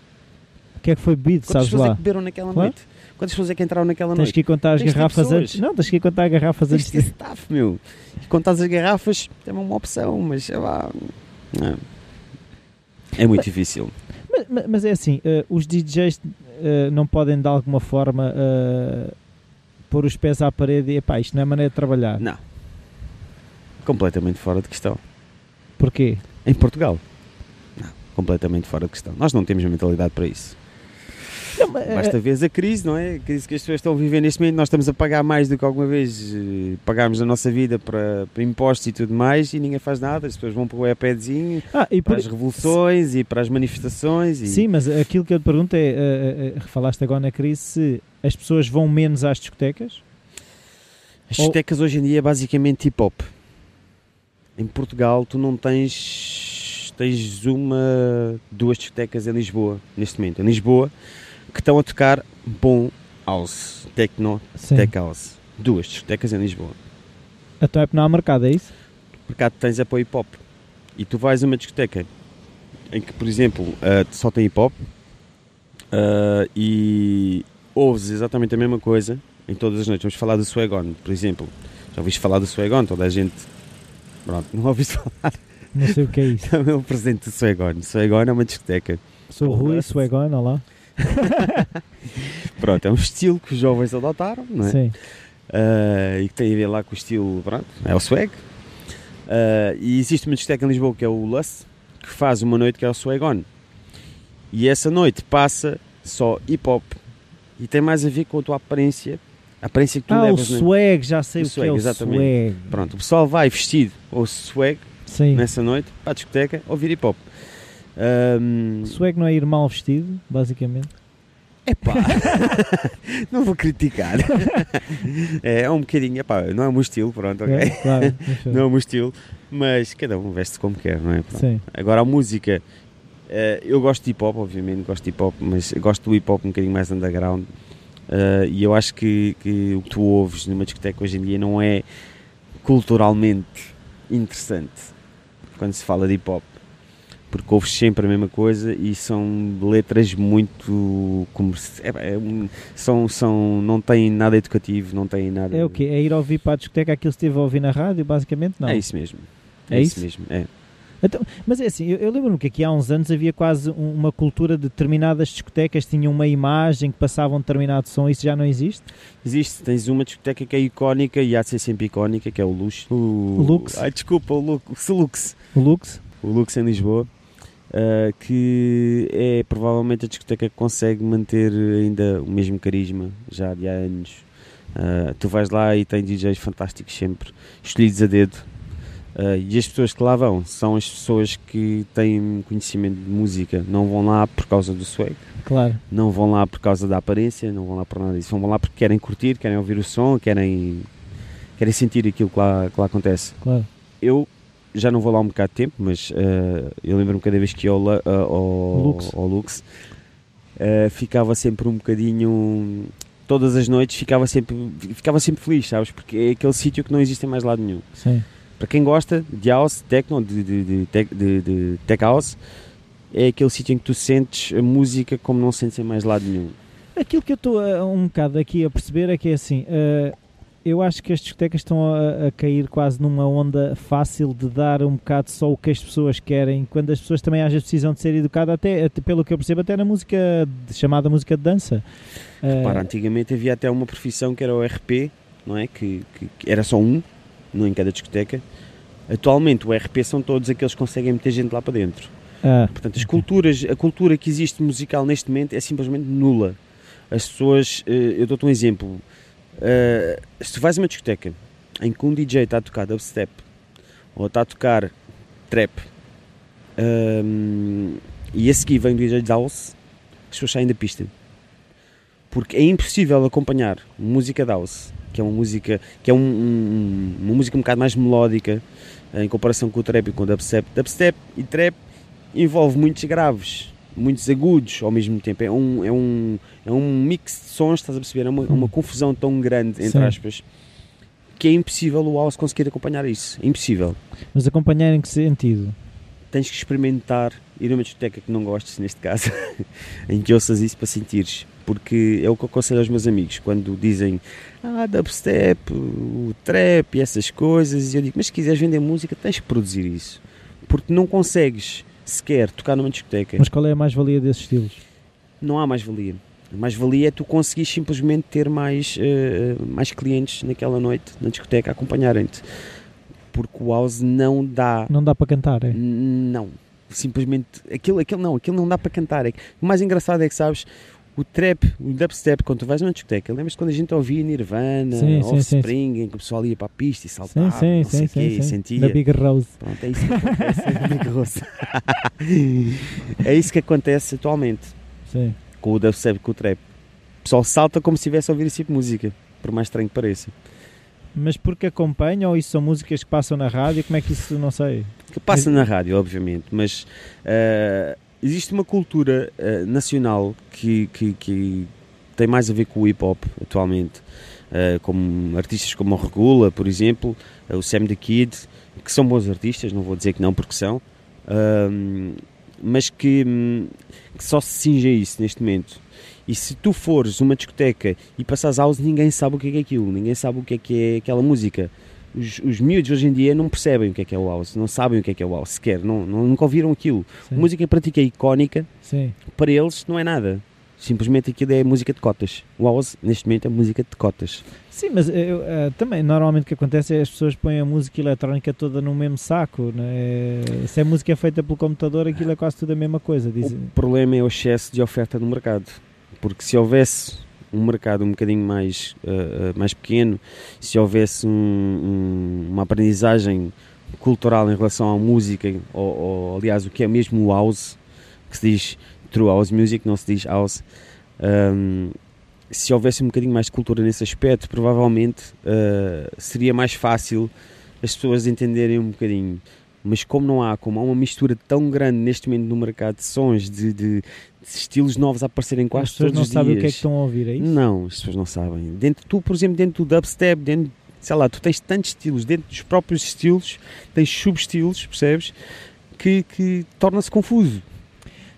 S1: que é que foi bebido,
S2: quantas
S1: sabes
S2: pessoas é
S1: lá?
S2: que beberam naquela noite? Quantas pessoas é que entraram naquela
S1: Tens
S2: noite?
S1: que ir contar as
S2: Tens de
S1: garrafas antes. Não, tens que ir contar as garrafas antes.
S2: Tens de
S1: De...
S2: ter staff, meu. E contar as garrafas é uma opção, mas sei lá. não. É muito difícil.
S1: Mas, mas- mas é assim, eh, os DJs eh, não podem de alguma forma eh, pôr os pés à parede e epá, isto não é maneira de trabalhar.
S2: Não. Completamente fora de questão.
S1: Porquê?
S2: Em Portugal. Não. Completamente fora de questão. Nós não temos mentalidade para isso.
S1: Não, mas,
S2: Basta
S1: eh,
S2: ver a crise, não é? A crise que as pessoas estão a viver neste momento. Nós estamos a pagar mais do que alguma vez eh, pagámos na nossa vida para, para impostos e tudo mais e ninguém faz nada. As pessoas vão para o iPadzinho,
S1: ah, e por-
S2: para as revoluções e para as manifestações. E...
S1: Sim, mas aquilo que eu te pergunto é, eh, eh, falaste agora na crise, se as pessoas vão menos às discotecas?
S2: As discotecas hoje em dia é basicamente hip hop. Em Portugal tu não tens tens uma, duas discotecas em Lisboa neste momento. Em Lisboa que estão a tocar bom house, techno,
S1: Sim.
S2: tech house. Duas discotecas em Lisboa.
S1: É porque não há mercado, é isso?
S2: O mercado tens é para o hip hop. E tu vais a uma discoteca em que, por exemplo, ah, só tem hip hop ah, e ouves exatamente a mesma coisa em todas as noites. Vamos falar do Swagon, por exemplo. Já ouviste falar do Swagon? Toda a gente. Pronto, não ouviste falar.
S1: Não sei o que é isso.
S2: É o presente do Swagon. Swagon é uma discoteca.
S1: Sou o Rui. Swagon, olá.
S2: Pronto, é um estilo que os jovens adotaram, não é?
S1: Sim.
S2: Uh, e que tem a ver lá com o estilo, pronto, é o swag. Uh, e existe uma discoteca em Lisboa que é o Lust, que faz uma noite que é o Swag On. E essa noite passa só hip hop e tem mais a ver com a tua aparência, a aparência que tu
S1: Ah, o
S2: levas. né?
S1: swag, já sei
S2: O
S1: o, que
S2: swag,
S1: é o
S2: exatamente.
S1: swag.
S2: Pronto, o pessoal vai vestido ou swag
S1: Sim.
S2: nessa noite para a discoteca ouvir hip hop. Um,
S1: Swag não é ir mal vestido, basicamente.
S2: Epá, não vou criticar. é, é um bocadinho, epá, não é o meu estilo, pronto, ok?
S1: É, claro.
S2: Não é o meu estilo, mas cada um veste como quer, não é? Pronto.
S1: Sim.
S2: Agora a música, eh, eu gosto de hip hop, obviamente, gosto de hip hop, mas gosto do hip hop um bocadinho mais underground. Eh, e eu acho que, que o que tu ouves numa discoteca hoje em dia não é culturalmente interessante quando se fala de hip hop. Porque ouves sempre a mesma coisa e são letras muito comerci- é, é são, são, não têm nada educativo, não têm nada.
S1: É o quê? É ir ouvir para a discoteca aquilo que esteve a ouvir na rádio, basicamente? Não.
S2: É isso mesmo.
S1: É
S2: isso
S1: isso?
S2: mesmo. É.
S1: Então, mas é assim, eu, eu lembro-me que aqui há uns anos havia quase um- uma cultura de determinadas discotecas tinham uma imagem que passavam um determinado som, isso já não existe?
S2: Existe, tens uma discoteca que é icónica e há de ser sempre icónica, que é o Lux. O,
S1: Lux?
S2: Ai, desculpa, o Lux. O Lux,
S1: O Lux?
S2: o Lux em Lisboa, ah, que é provavelmente a discoteca que consegue manter ainda o mesmo carisma, já de há anos. Ah, tu vais lá e tem DJs fantásticos sempre, escolhidos a dedo. Ah, e as pessoas que lá vão são as pessoas que têm conhecimento de música, não vão lá por causa do swag
S1: Claro.
S2: não vão lá por causa da aparência, não vão lá por nada disso, vão lá porque querem curtir, querem ouvir o som, querem, querem sentir aquilo que lá, que lá acontece.
S1: Claro.
S2: Eu já não vou lá um bocado de tempo, mas eh, eu lembro-me cada vez que ia ao, eh, ao,
S1: Lux.
S2: ao Lux, eh, ficava sempre um bocadinho. Todas as noites ficava sempre, ficava sempre feliz, sabes? Porque é aquele sítio que não existe em mais lado nenhum.
S1: Sim.
S2: Para quem gosta de house, techno, de, de, de, tech- de, de tech house, é aquele sítio em que tu sentes a música como não sentes em mais lado nenhum.
S1: Aquilo que eu estou um bocado aqui a perceber é que é assim, eh, eu acho que as discotecas estão a, a cair quase numa onda fácil de dar um bocado só o que as pessoas querem, quando as pessoas também às vezes precisam de ser educadas, até, pelo que eu percebo, até na música de- chamada música de dança. Eh,
S2: Repara, antigamente havia até uma profissão que era o RP, não é? Que, que- que era só um, não em cada discoteca. Atualmente o RP são todos aqueles que conseguem meter gente lá para dentro.
S1: ah,
S2: Portanto, as culturas, a cultura que existe musical neste momento é simplesmente nula. As pessoas, eh, eu dou-te um exemplo. Eh, se tu vais a uma discoteca em que um DJ está a tocar dubstep ou está a tocar trap ehm, e a seguir vem um DJ house, as pessoas saem da pista. Porque é impossível acompanhar música house, que é uma música, que é um- um- uma música um bocado mais melódica eh, em comparação com o trap e com o dubstep. Dubstep e trap envolve muitos graves, muitos agudos ao mesmo tempo. É um, é um, é um mix de sons, estás a perceber? É uma, é uma confusão tão grande, entre
S1: Sim.
S2: aspas, que é impossível o house conseguir acompanhar isso. É impossível.
S1: mas acompanhar em que sentido?
S2: Tens que experimentar ir a uma discoteca que não gostes, neste caso, em que ouças isso para sentires. Porque é o que eu aconselho aos meus amigos quando dizem ah, dubstep, o trap e essas coisas. E eu digo, mas se quiseres vender música, tens que produzir isso. Porque não consegues sequer tocar numa discoteca.
S1: Mas qual é a mais-valia desses estilos?
S2: não há mais-valia. A mais-valia é tu conseguir simplesmente ter mais, eh, mais clientes naquela noite, na discoteca, a acompanharem-te. Porque o house não dá.
S1: Não dá para cantar, é?
S2: Não. Simplesmente. Aquilo, aquilo não, aquilo não dá para cantar. É o mais engraçado é que sabes. O trap, o dubstep, quando tu vais numa discoteca, lembras-te quando a gente ouvia Nirvana,
S1: Sim, sim, sim,
S2: Offspring, em que o pessoal ia para a pista e saltava,
S1: sim, sim,
S2: não sei
S1: sim,
S2: o quê,
S1: sim, sim.
S2: sentia.
S1: Na Big Rose.
S2: Pronto, é isso que acontece na Big Rose. é isso que acontece atualmente
S1: Sim.
S2: com o dubstep, com o trap. O pessoal salta como se estivesse a ouvir esse tipo de música, por mais estranho que pareça.
S1: Mas porque acompanham ou isso são músicas que passam na rádio? Como é que isso não sei?
S2: Que passa na rádio, obviamente, mas ah, existe uma cultura ah, nacional que, que, que tem mais a ver com o hip hop atualmente, Ah, como artistas como o Regula, por exemplo, ah, o Sam the Kid, que são bons artistas, não vou dizer que não, porque são, mas que, hum, que só se cinge a isso neste momento. E se tu fores uma discoteca e passares house, ninguém sabe o é, que é aquilo, ninguém sabe o que é que é aquela música. Os, os miúdos hoje em dia não percebem o que é que é o house, não sabem o que é que é o house sequer, não, não- nunca ouviram aquilo.
S1: Sim.
S2: Música ti que é icónica,
S1: Sim.
S2: para eles não é nada. Simplesmente aquilo é música de cotas. O house, neste momento, é música de cotas.
S1: Sim, mas eu, eh, também normalmente o que acontece é as pessoas põem a música eletrónica toda no mesmo saco. Né? Se é música feita pelo computador, aquilo é quase tudo a mesma coisa. Dizem.
S2: O problema é o excesso de oferta no mercado. Porque se houvesse um mercado um bocadinho mais, ah, mais pequeno, se houvesse um- um- uma aprendizagem cultural em relação à música, ou, ou, aliás, o que é mesmo house, que se diz true house music, não se diz house, ahm, se houvesse um bocadinho mais de cultura nesse aspecto, provavelmente ah, seria mais fácil as pessoas entenderem um bocadinho. Mas como não há, como há uma mistura tão grande neste momento no mercado de sons, de, de- de estilos novos a aparecerem quase
S1: as pessoas
S2: todos
S1: não
S2: os
S1: sabem o que é que
S2: dias.
S1: estão a ouvir, é isso?
S2: Não, as pessoas não sabem. Dentro, tu, por exemplo, dentro do dubstep, dentro, sei lá, tu tens tantos estilos, dentro dos próprios estilos, tens subestilos, percebes? Que, que torna-se confuso.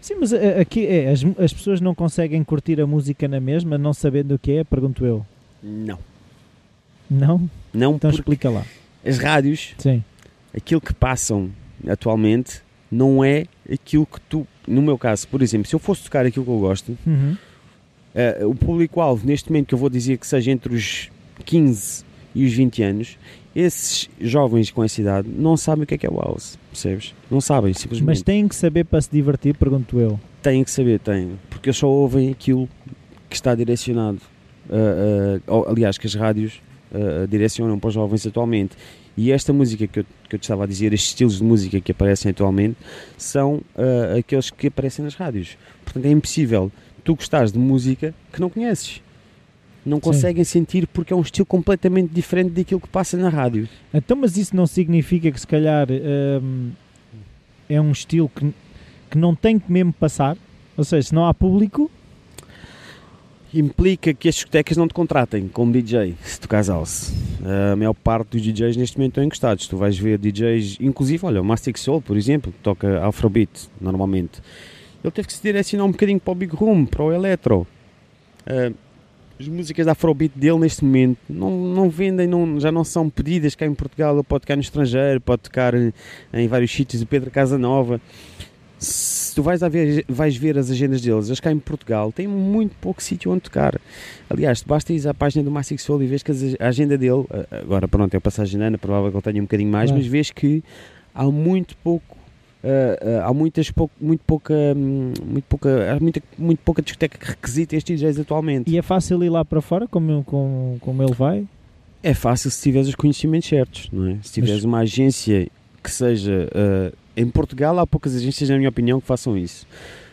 S1: Sim, mas eh, aqui é, as, as pessoas não conseguem curtir a música na mesma, não sabendo o que é, pergunto eu.
S2: Não.
S1: Não?
S2: Não
S1: Então
S2: porque
S1: explica lá.
S2: as rádios,
S1: Sim.
S2: Aquilo que passam atualmente, não é aquilo que tu, no meu caso, por exemplo, se eu fosse tocar aquilo que eu gosto,
S1: Uhum.
S2: Eh, o público-alvo, neste momento, que eu vou dizer que seja entre os 15 e os 20 anos, esses jovens com essa idade não sabem o que é que é o house, percebes? Não sabem, simplesmente.
S1: Mas têm que saber para se divertir, pergunto eu.
S2: Têm que saber, têm, porque eles só ouvem aquilo que está direcionado. eh, ou, aliás, que as rádios direcionam para os jovens atualmente. E esta música que eu, que eu te estava a dizer, estes estilos de música que aparecem atualmente, são eh, aqueles que aparecem nas rádios. Portanto, é impossível tu gostares de música que não conheces. Não conseguem sentir porque é um estilo completamente diferente daquilo que passa na rádio.
S1: Então, mas isso não significa que se calhar hum, é um estilo que, que não tem que mesmo passar? Ou seja, se não há público,
S2: implica que as discotecas não te contratem como DJ, se tocares house. A maior parte dos DJs neste momento estão encostados. Tu vais ver DJs, inclusive, olha, o Mastic Soul, por exemplo, que toca Afrobeat normalmente. Ele teve que se direcionar um bocadinho para o Big Room, para o Electro. Ah, as músicas da Afrobeat dele neste momento não, não vendem, não, já não são pedidas cá em Portugal. Ele pode tocar no estrangeiro, pode tocar em, vários sítios, o Pedro Casanova. Se tu vais, a ver, vais ver as agendas deles, eles cá em Portugal têm muito pouco sítio onde tocar. Aliás, basta ir à página do Massic Soul e vês que a agenda dele, agora pronto, é passagem Ana, provável que ele tenha um bocadinho mais,
S1: Claro.
S2: mas vês que há muito pouco. ah, ah, há muitas pou- muito pouca hum, muito pouca há muita, muito pouca discoteca que requisita estes DJs atualmente
S1: e é fácil ir lá para fora, como, como, como ele vai?
S2: é fácil se tiveres os conhecimentos certos não é? se tiveres
S1: Mas-
S2: uma agência que seja ah, em Portugal há poucas agências na minha opinião que façam isso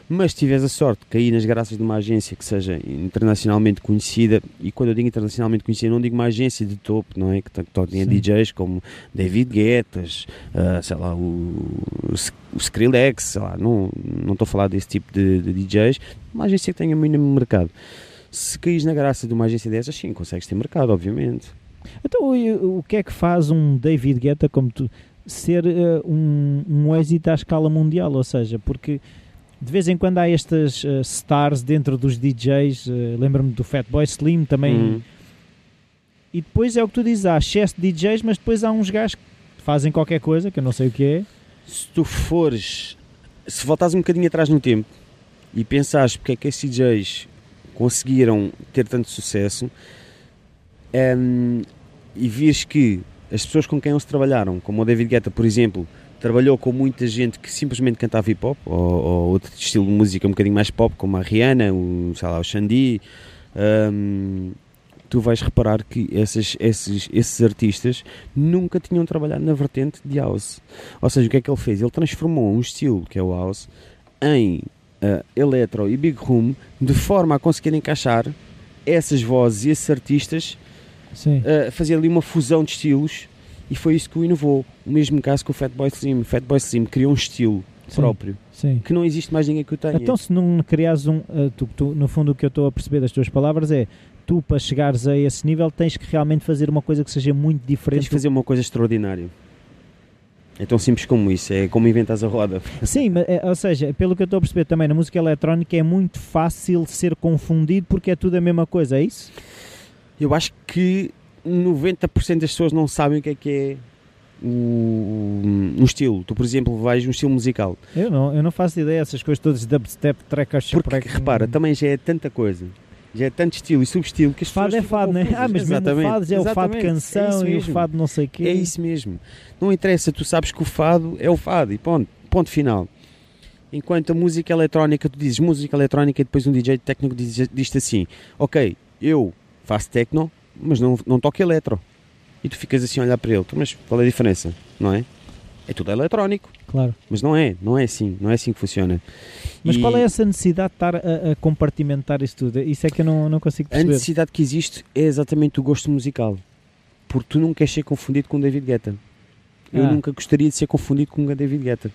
S2: mas se tiveres a sorte de cair nas graças de uma agência que seja internacionalmente conhecida, e quando eu digo internacionalmente conhecida, não digo uma agência de topo, não é? Que tenha. DJs como David Guettas, ah, sei lá, o, o Skrillex, sei lá, não, não estou a falar desse tipo de, de DJs, uma agência que tenha mínimo mercado. Se caís na graça de uma agência dessas, sim, consegues ter mercado, obviamente.
S1: Então, o que é que faz um David Guetta como tu ser eh, um, um êxito à escala mundial? Ou seja, porque de vez em quando há estas eh, stars dentro dos DJs, eh, lembro-me do Fatboy Slim também,
S2: Hum.
S1: e depois é o que tu dizes, há excesso de DJs, mas depois há uns gajos que fazem qualquer coisa, que eu não sei o que é.
S2: se tu fores, se voltares um bocadinho atrás no tempo e pensares porque é que esses DJs conseguiram ter tanto sucesso ehm, e vires que as pessoas com quem eles trabalharam, como o David Guetta, por exemplo, trabalhou com muita gente que simplesmente cantava hip hop ou, ou outro estilo de música um bocadinho mais pop, como a Rihanna, o, sei lá, o Xandi. Um, tu vais reparar que esses, esses, esses artistas nunca tinham trabalhado na vertente de house. Ou seja, o que é que ele fez? Ele transformou um estilo, que é o house, em uh, electro e big room, de forma a conseguir encaixar essas vozes e esses artistas, uh, fazer ali uma fusão de estilos, e foi isso que o inovou. O mesmo caso com o Fatboy Slim. O Fatboy Slim criou um estilo sim, próprio.
S1: Sim.
S2: Que não existe mais ninguém que o tenha.
S1: Então, se não criares um. Uh, tu, tu, no fundo, o que eu estou a perceber das tuas palavras é tu, para chegares a esse nível, tens que realmente fazer uma coisa que seja muito diferente.
S2: Tens que fazer uma coisa extraordinária. É tão simples como isso, é como inventas a roda.
S1: Sim, mas, é, ou seja, pelo que eu estou a perceber também, na música eletrónica é muito fácil ser confundido porque é tudo a mesma coisa, é isso?
S2: Eu acho que 90% das pessoas não sabem o que é que é um, estilo. Tu, por exemplo, vais um estilo musical.
S1: Eu não, eu não faço ideia essas coisas todas, dubstep, track,
S2: Porque, repara, também já é tanta coisa já é tanto estilo e subestilo que as
S1: fado
S2: pessoas.
S1: Fado é fado, né? Ah, mas mesmo fado é o fado canção é e o fado não sei o quê.
S2: É isso mesmo. Não interessa, tu sabes que o fado é o fado e ponto, ponto final. Enquanto a música eletrónica, tu dizes música eletrónica e depois um DJ técnico diz, diz assim: Ok, eu faço techno, mas não, não toco eletro. E tu ficas assim a olhar para ele, mas qual é a diferença? Não é? É tudo eletrónico.
S1: Claro.
S2: Mas não é, não é assim, não é assim que funciona.
S1: Mas e... qual é essa necessidade de estar a, a, compartimentar isso tudo? Isso é que eu não, não consigo perceber.
S2: A necessidade que existe é exatamente o gosto musical. Porque tu não queres ser confundido com David Guetta. Eu ah. nunca gostaria de ser confundido com David Guetta.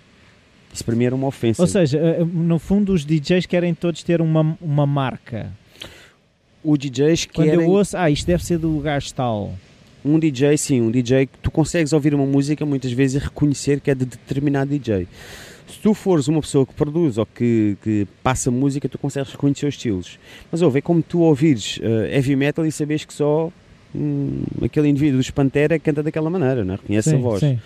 S2: Isso para mim era uma ofensa.
S1: Ou seja, eh, no fundo os DJs querem todos ter uma, uma marca.
S2: Os DJs
S1: querem...
S2: Quando
S1: eu ouço, ah, isto deve ser do gajo tal
S2: um DJ, sim, um DJ que tu consegues ouvir uma música muitas vezes e reconhecer que é de determinado DJ. Se tu fores uma pessoa que produz ou que, que passa música, tu consegues reconhecer os estilos. Mas ouve, é como tu ouvires uh, heavy metal e sabes que só hum, aquele indivíduo dos Pantera canta daquela maneira, não é? reconhece sim, a voz. Sim.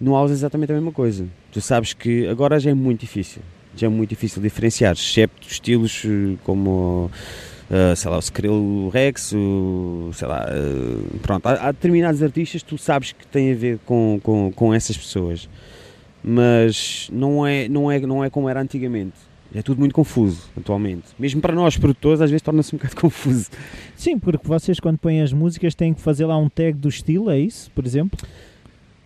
S2: No house é exatamente a mesma coisa. Tu sabes que agora já é muito difícil. Já é muito difícil diferenciar, excepto estilos eh, como uh, sei lá, o Skrill Rex, o, sei lá, uh, pronto, há, há, determinados artistas que tu sabes que têm a ver com, com, com essas pessoas, mas não é, não, é, não é como era antigamente. É tudo muito confuso atualmente. Mesmo para nós, produtores, às vezes torna-se um bocado confuso.
S1: Sim, porque vocês, quando põem as músicas, têm que fazer lá um tag do estilo, é isso, por exemplo?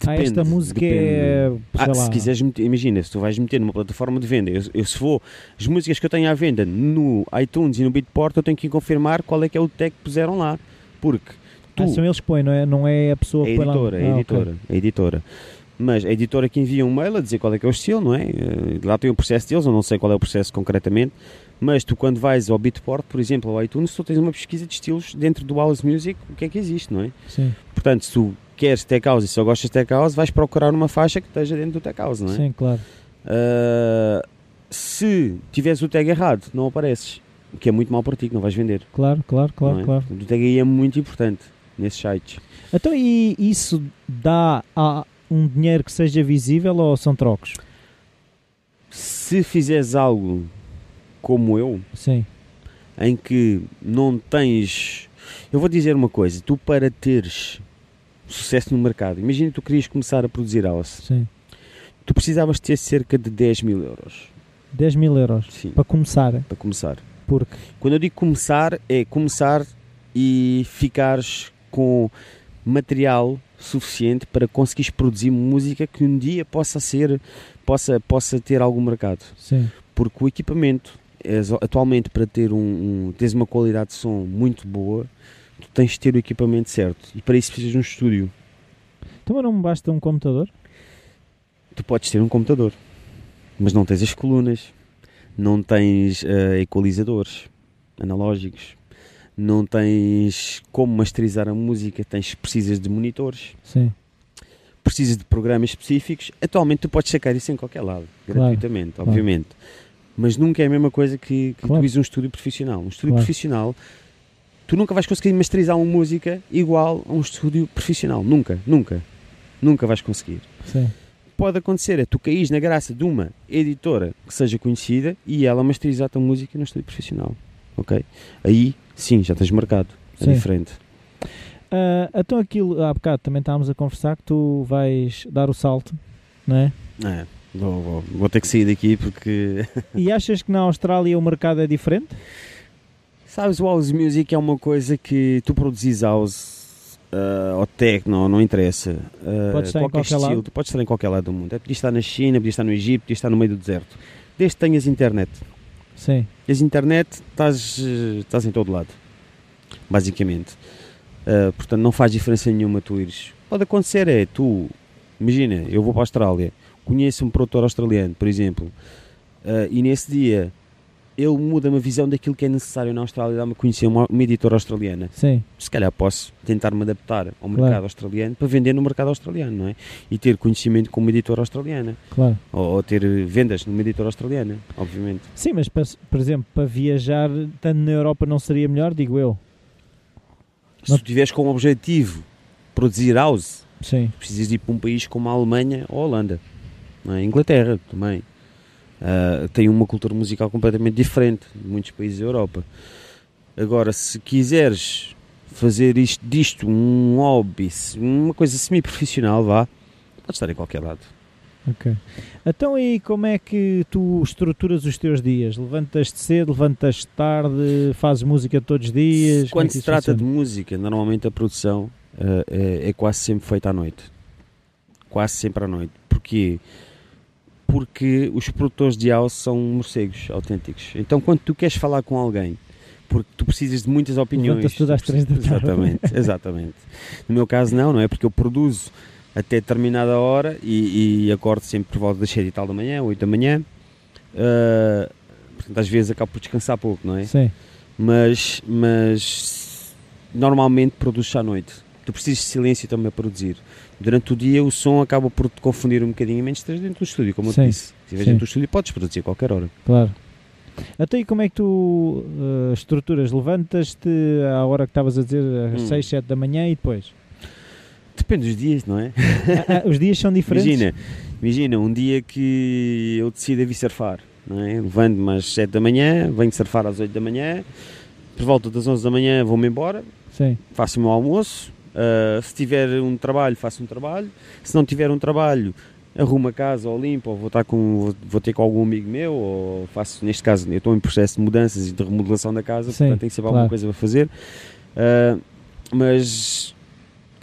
S1: Depende, ah, esta música depende. é.
S2: Ah, se quiseres, meter, imagina, se tu vais meter numa plataforma de venda, eu, eu, se vou, as músicas que eu tenho à venda no iTunes e no Beatport, eu tenho que confirmar qual é que é o tag que puseram lá. Porque
S1: tu. Ah, são eles que põem, não é, não é a pessoa
S2: que
S1: põe lá.
S2: É a editora, ah, é a editora. Mas a editora que envia um mail a dizer qual é que é o estilo, não é? Eh, lá tem o processo deles, eu não sei qual é o processo concretamente, mas tu quando vais ao Beatport, por exemplo, ao iTunes, tu tens uma pesquisa de estilos dentro do House Music, o que é que existe, não é?
S1: Sim.
S2: Portanto, se tu queres tech house e só gostas de tech house, vais procurar uma faixa que esteja dentro do tech house, não é?
S1: Sim, claro.
S2: Uh, se tiveres o tag errado, não apareces. O que é muito mal para ti, que não vais vender.
S1: Claro, claro, claro, é? claro.
S2: O tag aí é muito importante nesses sites.
S1: Então, e isso dá a um dinheiro que seja visível ou são trocos?
S2: Se fizeres algo como eu,
S1: Sim.
S2: em que não tens. Eu vou dizer uma coisa: tu, para teres sucesso no mercado. Imagina que tu querias começar a produzir house.
S1: Sim.
S2: Tu precisavas ter cerca de 10 mil euros.
S1: 10 mil euros?
S2: Sim.
S1: Para começar?
S2: Para começar.
S1: Porque?
S2: Quando eu digo começar, é começar e ficares com material suficiente para conseguires produzir música que um dia possa ser, possa, possa ter algum mercado.
S1: Sim.
S2: Porque o equipamento, atualmente, para ter um, um teres uma qualidade de som muito boa, tu tens de ter o equipamento certo e para isso precisas de um estúdio.
S1: Então não basta um computador?
S2: Tu podes ter um computador, mas não tens as colunas, não tens uh, equalizadores analógicos, não tens como masterizar a música, tens precisas de monitores.
S1: Sim.
S2: Precisas de programas específicos. Atualmente tu podes sacar isso em qualquer lado, claro. gratuitamente, claro. obviamente. Mas nunca é a mesma coisa que, que claro. tu um estúdio profissional. Um estúdio profissional tu nunca vais conseguir masterizar uma música igual a um estúdio profissional. Nunca, nunca. Nunca vais conseguir.
S1: Sim.
S2: Pode acontecer é tu caís na graça de uma editora que seja conhecida e ela masterizar a tua música no estúdio profissional. Ok? Aí, sim, já tens marcado. É sim. diferente.
S1: Uh, então aquilo, há bocado também estávamos a conversar que tu vais dar o salto, não é?
S2: É, vou, vou, vou ter que sair daqui porque.
S1: e achas que na Austrália o mercado é diferente?
S2: Sabes, o house music é uma coisa que tu produzis house uh, ou techno, não interessa. Uh,
S1: Pode estar em
S2: qualquer
S1: qualquer
S2: estilo,
S1: lado?
S2: tu podes estar em qualquer lado do mundo. É, podia estar na China, podia estar no Egito, podia estar no meio do deserto. Desde que tenhas internet.
S1: Sim,
S2: Tens internet, estás, estás em todo lado. Basicamente. Uh, portanto, não faz diferença nenhuma tu ires. Pode acontecer é, tu, imagina, eu vou para a Austrália, conheço um produtor australiano, por exemplo, uh, e nesse dia ele muda-me a visão daquilo que é necessário na Austrália, dá-me a conhecer uma, uma editora australiana.
S1: sim,
S2: Se calhar posso tentar-me adaptar ao
S1: Claro.
S2: mercado australiano para vender no mercado australiano, não é? E ter conhecimento com uma editora australiana.
S1: claro.
S2: Ou, ou ter vendas numa editora australiana, obviamente.
S1: Sim, mas para- por exemplo, para viajar tanto na Europa não seria melhor, digo eu.
S2: Se tu tiveres como objetivo produzir house,
S1: Sim,
S2: precisas ir para um país como a Alemanha ou a Holanda. Não é? Inglaterra também. Ah, tem uma cultura musical completamente diferente de muitos países da Europa. Agora, se quiseres fazer isto, disto um hobby, uma coisa semi-profissional, vá, pode estar em qualquer lado.
S1: ok. Então e como é que tu estruturas os teus dias? Levantas-te cedo, levantas-te tarde, fazes música todos os dias? É
S2: Quando
S1: que
S2: se trata de
S1: funciona?
S2: música, normalmente a produção ah, é, é quase sempre feita à noite. Quase sempre à noite. Porquê? Porque os produtores de house são morcegos autênticos. Então, quando tu queres falar com alguém, porque tu precisas de muitas opiniões.
S1: Levantas tudo às três da tarde.
S2: Exatamente, exatamente. No meu caso, não, não é? Porque eu produzo até determinada hora e, e acordo sempre por volta das 7 e tal da manhã, 8 da manhã. Ah, portanto, às vezes acabo por descansar pouco, não é?
S1: Sim,
S2: mas, mas normalmente produzo à noite. Tu precisas de silêncio também a produzir. Durante o dia o som acaba por te confundir um bocadinho, menos estás dentro do estúdio, como eu
S1: Sim,
S2: te disse. Se estiveres dentro do estúdio podes produzir a qualquer hora.
S1: claro. Até e como é que tu eh, estruturas? Levantas-te à hora que estavas a dizer, às
S2: Hum.
S1: 6, 7 da manhã e depois?
S2: Depende dos dias, não é?
S1: Ah, ah, os dias são diferentes?
S2: Imagina, imagina um dia que eu decido vir surfar, não é? Levanto-me às 7 da manhã, venho surfar às 8 da manhã, por volta das 11 da manhã vou-me embora,
S1: Sim,
S2: faço o meu almoço. Ah, se tiver um trabalho, faço um trabalho. Se não tiver um trabalho, arrumo a casa ou limpo, ou vou, estar com, vou, vou ter com algum amigo meu, ou faço, neste caso, eu estou em processo de mudanças e de remodelação da casa,
S1: Sim,
S2: portanto tenho sempre
S1: claro.
S2: alguma coisa para fazer. Ah, mas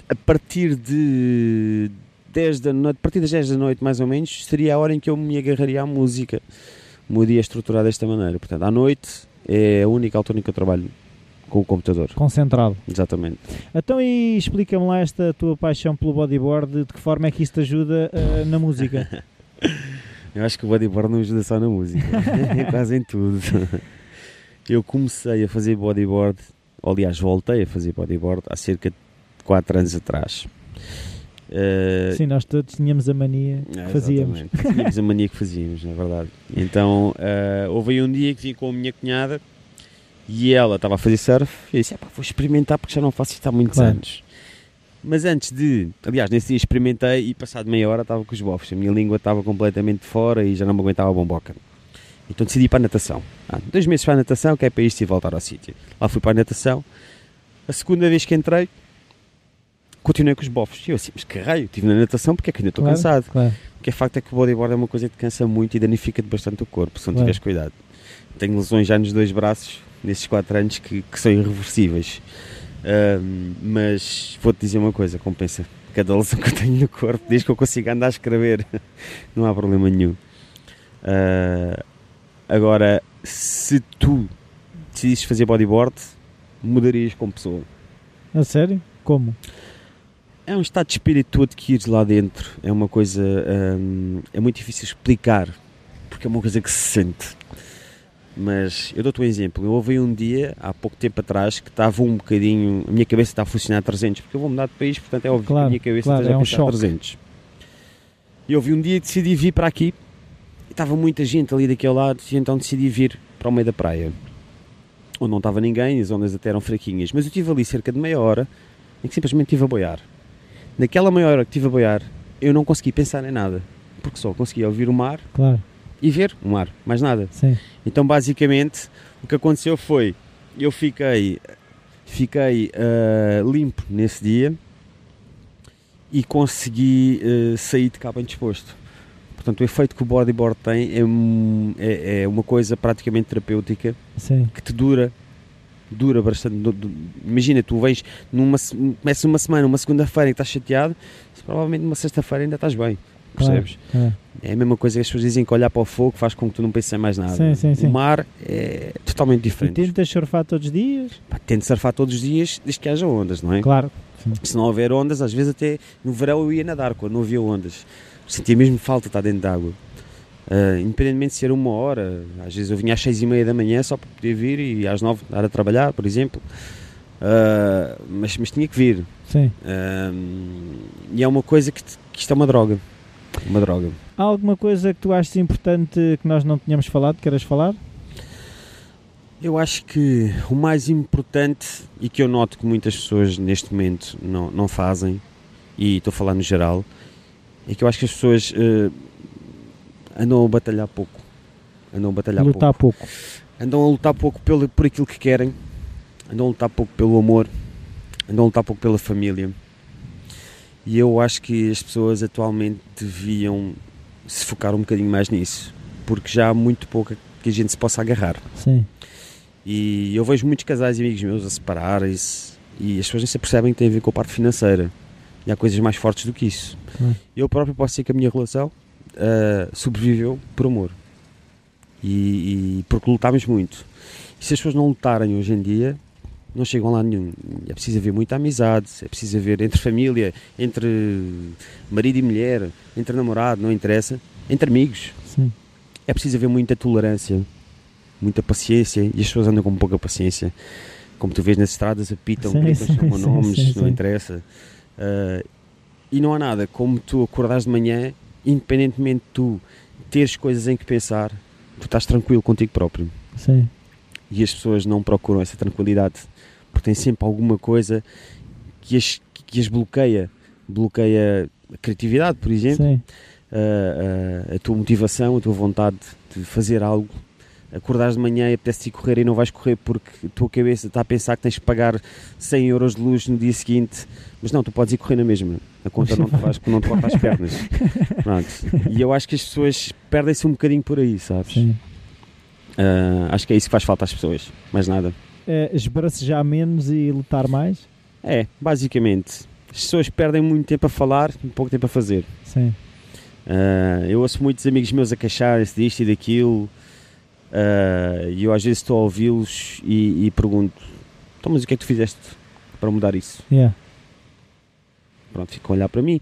S2: a partir de 10 da noite, a partir das 10 da noite mais ou menos, seria a hora em que eu me agarraria à música. O meu dia é estruturado desta maneira. Portanto, à noite é a única altura em que eu trabalho com o computador.
S1: concentrado.
S2: Exatamente.
S1: Então e explica-me lá esta tua paixão pelo bodyboard, de que forma é que isso te ajuda eh, na música?
S2: Eu acho que o bodyboard não ajuda só na música, é quase em tudo. Eu comecei a fazer bodyboard, ou, aliás, voltei a fazer bodyboard há cerca de 4 anos atrás. Eh,
S1: Sim, nós todos tínhamos a mania que
S2: é,
S1: fazíamos.
S2: Tínhamos a mania que fazíamos, na verdade. Então, eh, houve aí um dia que vim com a minha cunhada e ela estava a fazer surf e eu disse, "Epá, vou experimentar porque já não faço isto há muitos
S1: Claro.
S2: anos. Mas antes de, aliás, nesse dia experimentei e passado meia hora estava com os bofos. A minha língua estava completamente fora e já não me aguentava a bomboca. Então decidi ir para a natação. Ah, dois meses para a natação, que é para isto e voltar ao sítio. Lá fui para a natação. A segunda vez que entrei, continuei com os bofos. E eu assim, mas que raio, estive na natação porque é que ainda estou
S1: Claro,
S2: cansado.
S1: Claro.
S2: O que é facto é que o bodyboard é uma coisa que cansa muito e danifica-te bastante o corpo, se não
S1: Claro.
S2: tiveres cuidado. Tenho lesões já nos dois braços, nesses 4 anos, que, que são irreversíveis. Mas vou-te dizer uma coisa, compensa. Cada lesão que eu tenho no corpo, desde que eu consiga andar a escrever, não há problema nenhum. Ah, agora, se tu decidisses fazer bodyboard, mudarias como pessoa.
S1: A sério? Como?
S2: É um estado de espírito tu adquires lá dentro. É uma coisa. hum, é muito difícil explicar. Porque é uma coisa que se sente. Mas eu dou-te um exemplo. Eu ouvi um dia, há pouco tempo atrás, que estava um bocadinho. A minha cabeça está a funcionar a 300. Porque eu vou mudar de país, portanto é óbvio
S1: Claro,
S2: que a minha cabeça
S1: claro,
S2: esteja
S1: é
S2: a
S1: um
S2: pensar a
S1: choque.
S2: 300. E eu ouvi um dia e decidi vir para aqui. Estava muita gente ali daquele lado. E então decidi vir para o meio da praia. Onde não estava ninguém, as ondas até eram fraquinhas. Mas eu estive ali cerca de meia hora em que simplesmente estive a boiar. Naquela meia hora que estive a boiar, eu não consegui pensar em nada. Porque só conseguia ouvir o mar
S1: Claro,
S2: e ver o mar, mais nada.
S1: sim.
S2: Então, basicamente, o que aconteceu foi, eu fiquei fiquei uh, limpo nesse dia e consegui uh, sair de cá bem disposto. Portanto, o efeito que o bodyboard tem é, é, é uma coisa praticamente terapêutica
S1: Sim.
S2: que te dura dura bastante. Imagina, tu vens numa começa uma semana, uma segunda-feira e estás chateado, provavelmente numa sexta-feira ainda estás bem. Percebes?
S1: Claro,
S2: É a mesma coisa que as pessoas dizem que olhar para o fogo faz com que tu não penses em mais nada.
S1: Sim, sim, sim.
S2: O mar é totalmente
S1: E
S2: diferente.
S1: tentas surfar todos os dias?
S2: Pá, Tento surfar todos os dias desde que haja ondas, não é?
S1: Claro. Sim.
S2: Se não houver ondas, às vezes até no verão eu ia nadar quando não havia ondas. Sentia mesmo falta de estar dentro de água. Ah, independentemente de ser uma hora, às vezes eu vinha às seis e meia da manhã só para poder vir e às nove dar a trabalhar, por exemplo. Ah, mas, mas tinha que vir.
S1: Sim.
S2: Ah, e é uma coisa que, que isto é uma droga. Uma droga.
S1: Há alguma coisa que tu achas importante que nós não tínhamos falado, queres falar?
S2: Eu acho que o mais importante e que eu noto que muitas pessoas neste momento não, não fazem, e estou a falar no geral, é que eu acho que as pessoas eh, andam a batalhar pouco. Andam a batalhar
S1: Lutar
S2: pouco.
S1: pouco.
S2: Andam a lutar pouco pelo, por aquilo que querem, andam a lutar pouco pelo amor, andam a lutar pouco pela família. E eu acho que as pessoas atualmente deviam se focar um bocadinho mais nisso, porque já há muito pouco que a gente se possa agarrar.
S1: Sim.
S2: E eu vejo muitos casais e amigos meus a separarem-se e as pessoas nem se apercebem que tem a ver com a parte financeira. E há coisas mais fortes do que isso. Eu próprio posso dizer que a minha relação ah, sobreviveu por amor. E, e porque lutámos muito. E se as pessoas não lutarem hoje em dia, não chegam lá nenhum. É preciso haver muita amizade, é preciso haver entre família, entre marido e mulher, entre namorado, não interessa, entre amigos.
S1: Sim.
S2: É preciso haver muita tolerância, muita paciência e as pessoas andam com pouca paciência. Como tu vês nas estradas, apitam,
S1: Sim,
S2: gritam, chamam nomes,
S1: sim,
S2: não
S1: sim.
S2: interessa. Ah, e não há nada como tu acordares de manhã, independentemente de tu teres coisas em que pensar, tu estás tranquilo contigo próprio.
S1: Sim.
S2: E as pessoas não procuram essa tranquilidade porque tem sempre alguma coisa que as, que as bloqueia. Bloqueia a criatividade, por exemplo a, a- a tua motivação, a tua vontade de fazer algo. Acordares de manhã e apetece ir correr e não vais correr porque a tua cabeça está a pensar que tens que pagar 100 euros de luz no dia seguinte, mas não, tu podes ir correr na mesma. A conta não te faz, não te corta as pernas. Pronto. E eu acho que as pessoas perdem-se um bocadinho por aí, sabes?
S1: Sim.
S2: Ah, acho que é isso que faz falta às pessoas, mais nada.
S1: É, esbracejar menos e lutar mais?
S2: É, basicamente. As pessoas perdem muito tempo a falar e pouco tempo a fazer.
S1: Sim.
S2: Ah, eu ouço muitos amigos meus a queixarem-se disto e daquilo ah, e eu às vezes estou a ouvi-los e, e pergunto então mas o que é que tu fizeste para mudar isso?
S1: Yeah.
S2: Pronto, ficam a olhar para mim.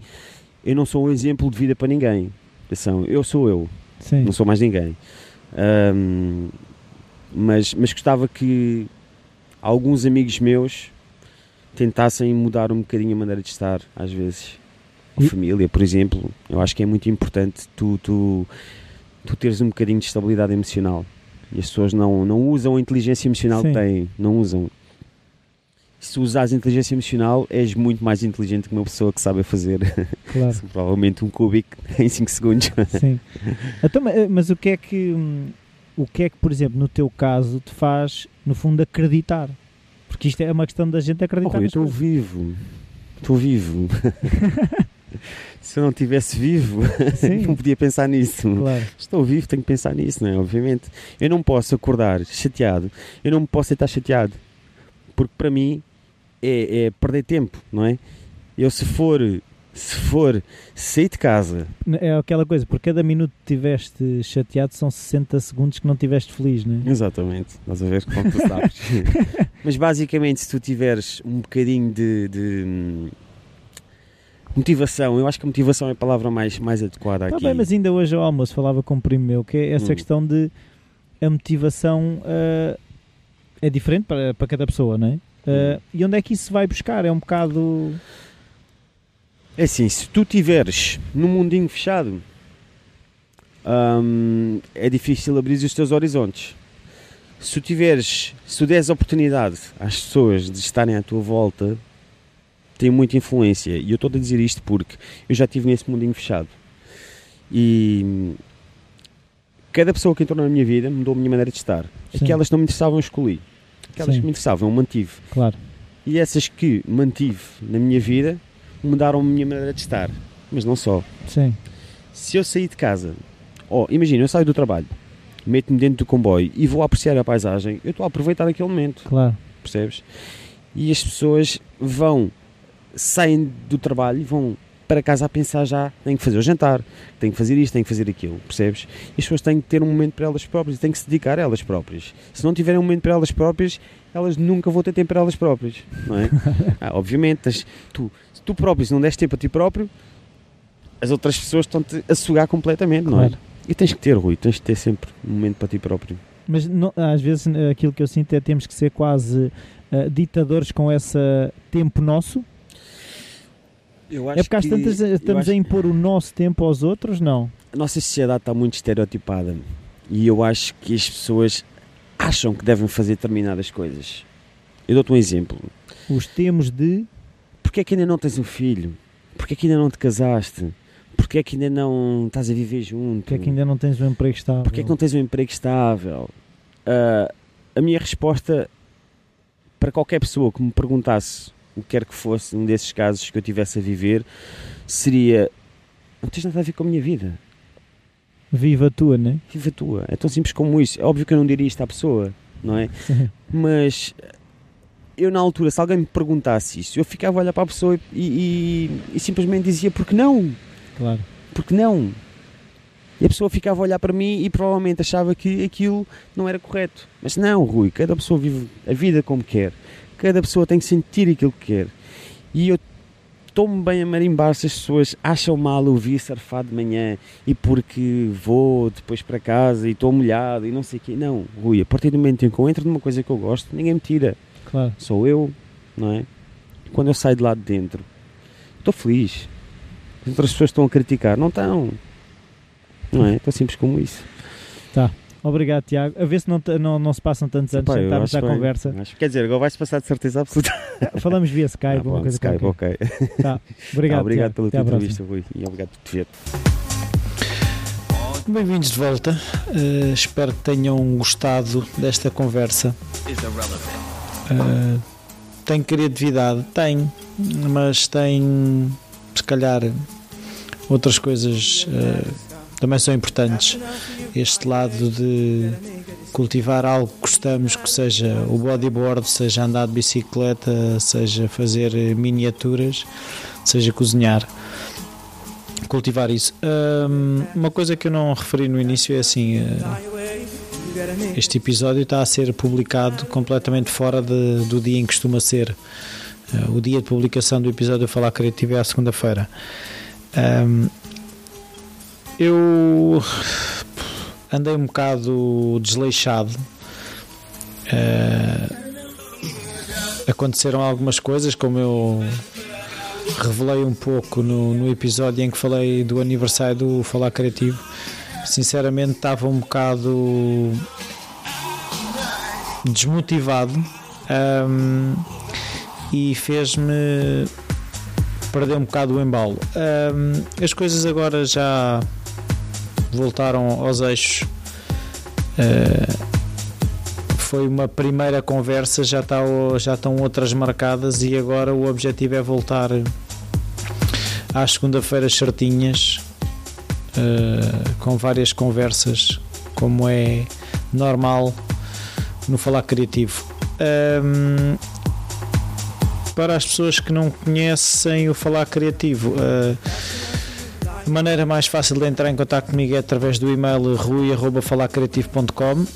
S2: Eu não sou um exemplo de vida para ninguém. Atenção, eu sou eu,
S1: Sim.
S2: não sou mais ninguém. Ahm, mas, mas gostava que alguns amigos meus tentassem mudar um bocadinho a maneira de estar, às vezes. Com
S1: E-
S2: família, por exemplo. Eu acho que é muito importante tu, tu, tu teres um bocadinho de estabilidade emocional. E as pessoas não, não usam a inteligência emocional
S1: Sim.
S2: que têm. Não usam. Se usares inteligência emocional, és muito mais inteligente que uma pessoa que sabe fazer
S1: Claro.
S2: provavelmente um cubic em 5 segundos.
S1: Sim. Então, ma- mas o que é que hum, o que é que, por exemplo, no teu caso, te faz, no fundo, acreditar? Porque isto é uma questão da gente
S2: Oh,
S1: acreditar.
S2: Rui, eu estou vivo. Estou vivo. Se eu não estivesse vivo,
S1: Sim.
S2: não podia pensar nisso.
S1: Claro.
S2: Estou vivo, tenho que pensar nisso, não é? Obviamente. Eu não posso acordar chateado. Eu não posso estar chateado. Porque para mim é, é perder tempo, não é? Eu se for, se for sair de casa,
S1: É aquela coisa, por cada minuto que estiveste chateado são 60 segundos que não estiveste feliz, não é?
S2: Exatamente, estás a ver como tu sabes. Mas basicamente, se tu tiveres um bocadinho de, de, hum, motivação, eu acho que a motivação é a palavra mais, mais adequada
S1: Tá
S2: aqui.
S1: bem, mas ainda hoje ao almoço falava com um primo meu que é essa
S2: Hum.
S1: questão de a motivação ah, é diferente para, para cada pessoa, não é? Ah, e onde é que isso vai buscar? É um bocado.
S2: É assim, se tu tiveres num mundinho fechado, hum, é difícil abrir os teus horizontes. Se tu tiveres, se tu deres oportunidade às pessoas de estarem à tua volta, tem muita influência. E eu estou a dizer isto porque eu já estive nesse mundinho fechado. E cada pessoa que entrou na minha vida mudou a minha maneira de estar.
S1: Sim.
S2: Aquelas que não me interessavam, eu escolhi. Aquelas
S1: Sim.
S2: que me interessavam, eu mantive.
S1: Claro.
S2: E essas que mantive na minha vida mudaram a minha maneira de estar. Mas não só.
S3: Sim.
S2: Se eu sair de casa, ou imagina, eu saio do trabalho, meto-me dentro do comboio e vou apreciar a paisagem, eu estou a aproveitar aquele momento,
S3: Claro.
S2: percebes? E as pessoas vão, saem do trabalho e vão para casa a pensar já, tenho que fazer o jantar, tenho que fazer isto, tenho que fazer aquilo, percebes? E as pessoas têm que ter um momento para elas próprias, têm que se dedicar a elas próprias. Se não tiverem um momento para elas próprias, elas nunca vão ter tempo para elas próprias, não é? Ah, obviamente, as- tu, se tu próprio, se não des tempo a ti próprio, as outras pessoas estão-te a sugar completamente, não é?
S3: Claro.
S2: E tens que ter, Rui, tens que ter sempre um momento para ti próprio.
S1: Mas não- às vezes eh, aquilo que eu sinto é que temos que ser quase eh, ditadores com esse tempo nosso. É porque às tantas eh, estamos a impor o nosso tempo aos outros, não?
S2: a nossa sociedade está muito estereotipada e eu acho que as pessoas acham que devem fazer determinadas coisas. Eu dou-te um exemplo.
S1: Os temos de.
S2: Porquê é que ainda não tens um filho? Porquê é que ainda não te casaste? Porquê é que ainda não estás a viver junto?
S1: Porque é que ainda não tens um emprego estável?
S2: Porquê é que não tens um emprego estável? Ah, a minha resposta para qualquer pessoa que me perguntasse o que quer que fosse um desses casos que eu tivesse a viver seria: não tens nada a ver com a minha vida.
S1: Viva a tua, né?
S2: Viva a tua. É tão simples como isso. É óbvio que eu não diria isto à pessoa, não é? Mas eu, na altura, se alguém me perguntasse isso, eu ficava a olhar para a pessoa e, e- e simplesmente dizia: porque não?
S1: Claro.
S2: Porque não? E a pessoa ficava a olhar para mim e provavelmente achava que aquilo não era correto. Mas não, Rui, cada pessoa vive a vida como quer. Cada pessoa tem que sentir aquilo que quer. E eu estou-me bem a marimbar se as pessoas acham mal eu vir surfar de manhã e porque vou depois para casa e estou molhado e não sei o quê. Não, Rui, a partir do momento em que eu entro numa coisa que eu gosto, ninguém me tira.
S1: Claro.
S2: Sou eu, não é? Quando eu saio de lá de dentro, estou feliz. As outras pessoas estão a criticar. Não estão. Não é? Tão simples como isso.
S1: Obrigado, Tiago. A ver se não, não, não se passam tantos anos
S2: Epá,
S1: sem estarmos à conversa.
S2: Acho- quer dizer, agora vai-se passar de certeza absoluta.
S1: Falamos via Skype,
S2: Ah,
S1: uma
S2: pronto,
S1: coisa
S2: Skype,
S1: qualquer.
S2: ok.
S1: Tá. Obrigado,
S2: Ah, obrigado
S1: Tiago.
S2: pela tua entrevista, Rui. E obrigado por te ver.
S3: Bem-vindos de volta. Eh, espero que tenham gostado desta conversa. Eh, tem criatividade? Tem, mas tem se calhar outras coisas eh, também são importantes. Este lado de cultivar algo que gostamos, que seja o bodyboard, seja andar de bicicleta, seja fazer eh, miniaturas, seja cozinhar. Cultivar isso. Hum, uma coisa que eu não referi no início é assim: eh, este episódio está a ser publicado completamente fora de- do dia em que costuma ser. Eh, o dia de publicação do episódio Falar Criativo é à segunda-feira. Hum, eu andei um bocado desleixado. Eh, aconteceram algumas coisas, como eu revelei um pouco no, no episódio em que falei do aniversário do Falar Criativo. Sinceramente, estava um bocado desmotivado hum, e fez-me perder um bocado o embalo. Hum, as coisas agora já voltaram aos eixos. Uh, foi uma primeira conversa, já, está, já estão outras marcadas e agora o objetivo é voltar às segunda-feiras certinhas uh, com várias conversas, como é normal no Falar Criativo. Um, para as pessoas que não conhecem o Falar Criativo, uh, a maneira mais fácil de entrar em contato comigo é através do e-mail rui.falarcreativo.com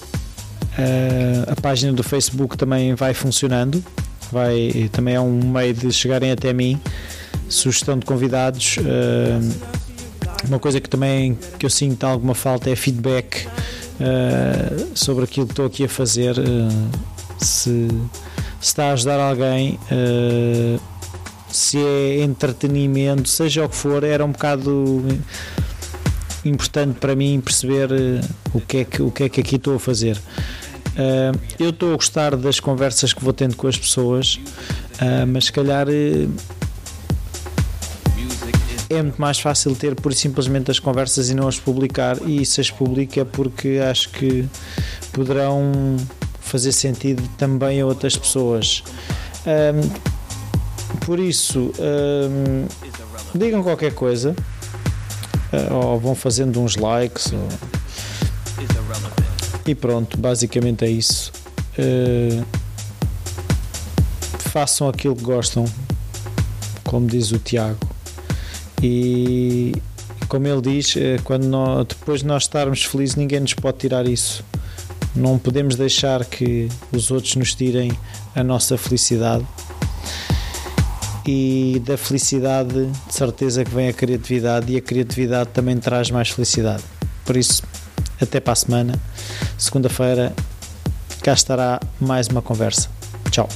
S3: Uh, a página do Facebook também vai funcionando, vai, também é um meio de chegarem até mim. Sugestão de convidados. uh, uma coisa que também que eu sinto alguma falta é feedback uh, sobre aquilo que estou aqui a fazer. uh, se, se está a ajudar alguém, uh, se é entretenimento, seja o que for, era um bocado importante para mim perceber uh, o, que é que, o que é que aqui estou a fazer. Uh, eu estou a gostar das conversas que vou tendo com as pessoas, uh, mas se calhar uh, é muito mais fácil ter por simplesmente as conversas e não as publicar. E se as publico é porque acho que poderão fazer sentido também a outras pessoas. Um, por isso, um, digam qualquer coisa, uh, ou vão fazendo uns likes, ou... e pronto, basicamente é isso. Uh, façam aquilo que gostam, como diz o Tiago, e como ele diz, uh, quando nós, depois de nós estarmos felizes, ninguém nos pode tirar isso. Não podemos deixar que os outros nos tirem a nossa felicidade. E da felicidade, de certeza que vem a criatividade, e a criatividade também traz mais felicidade. Por isso, até para a semana, segunda-feira, cá estará mais uma conversa. Tchau.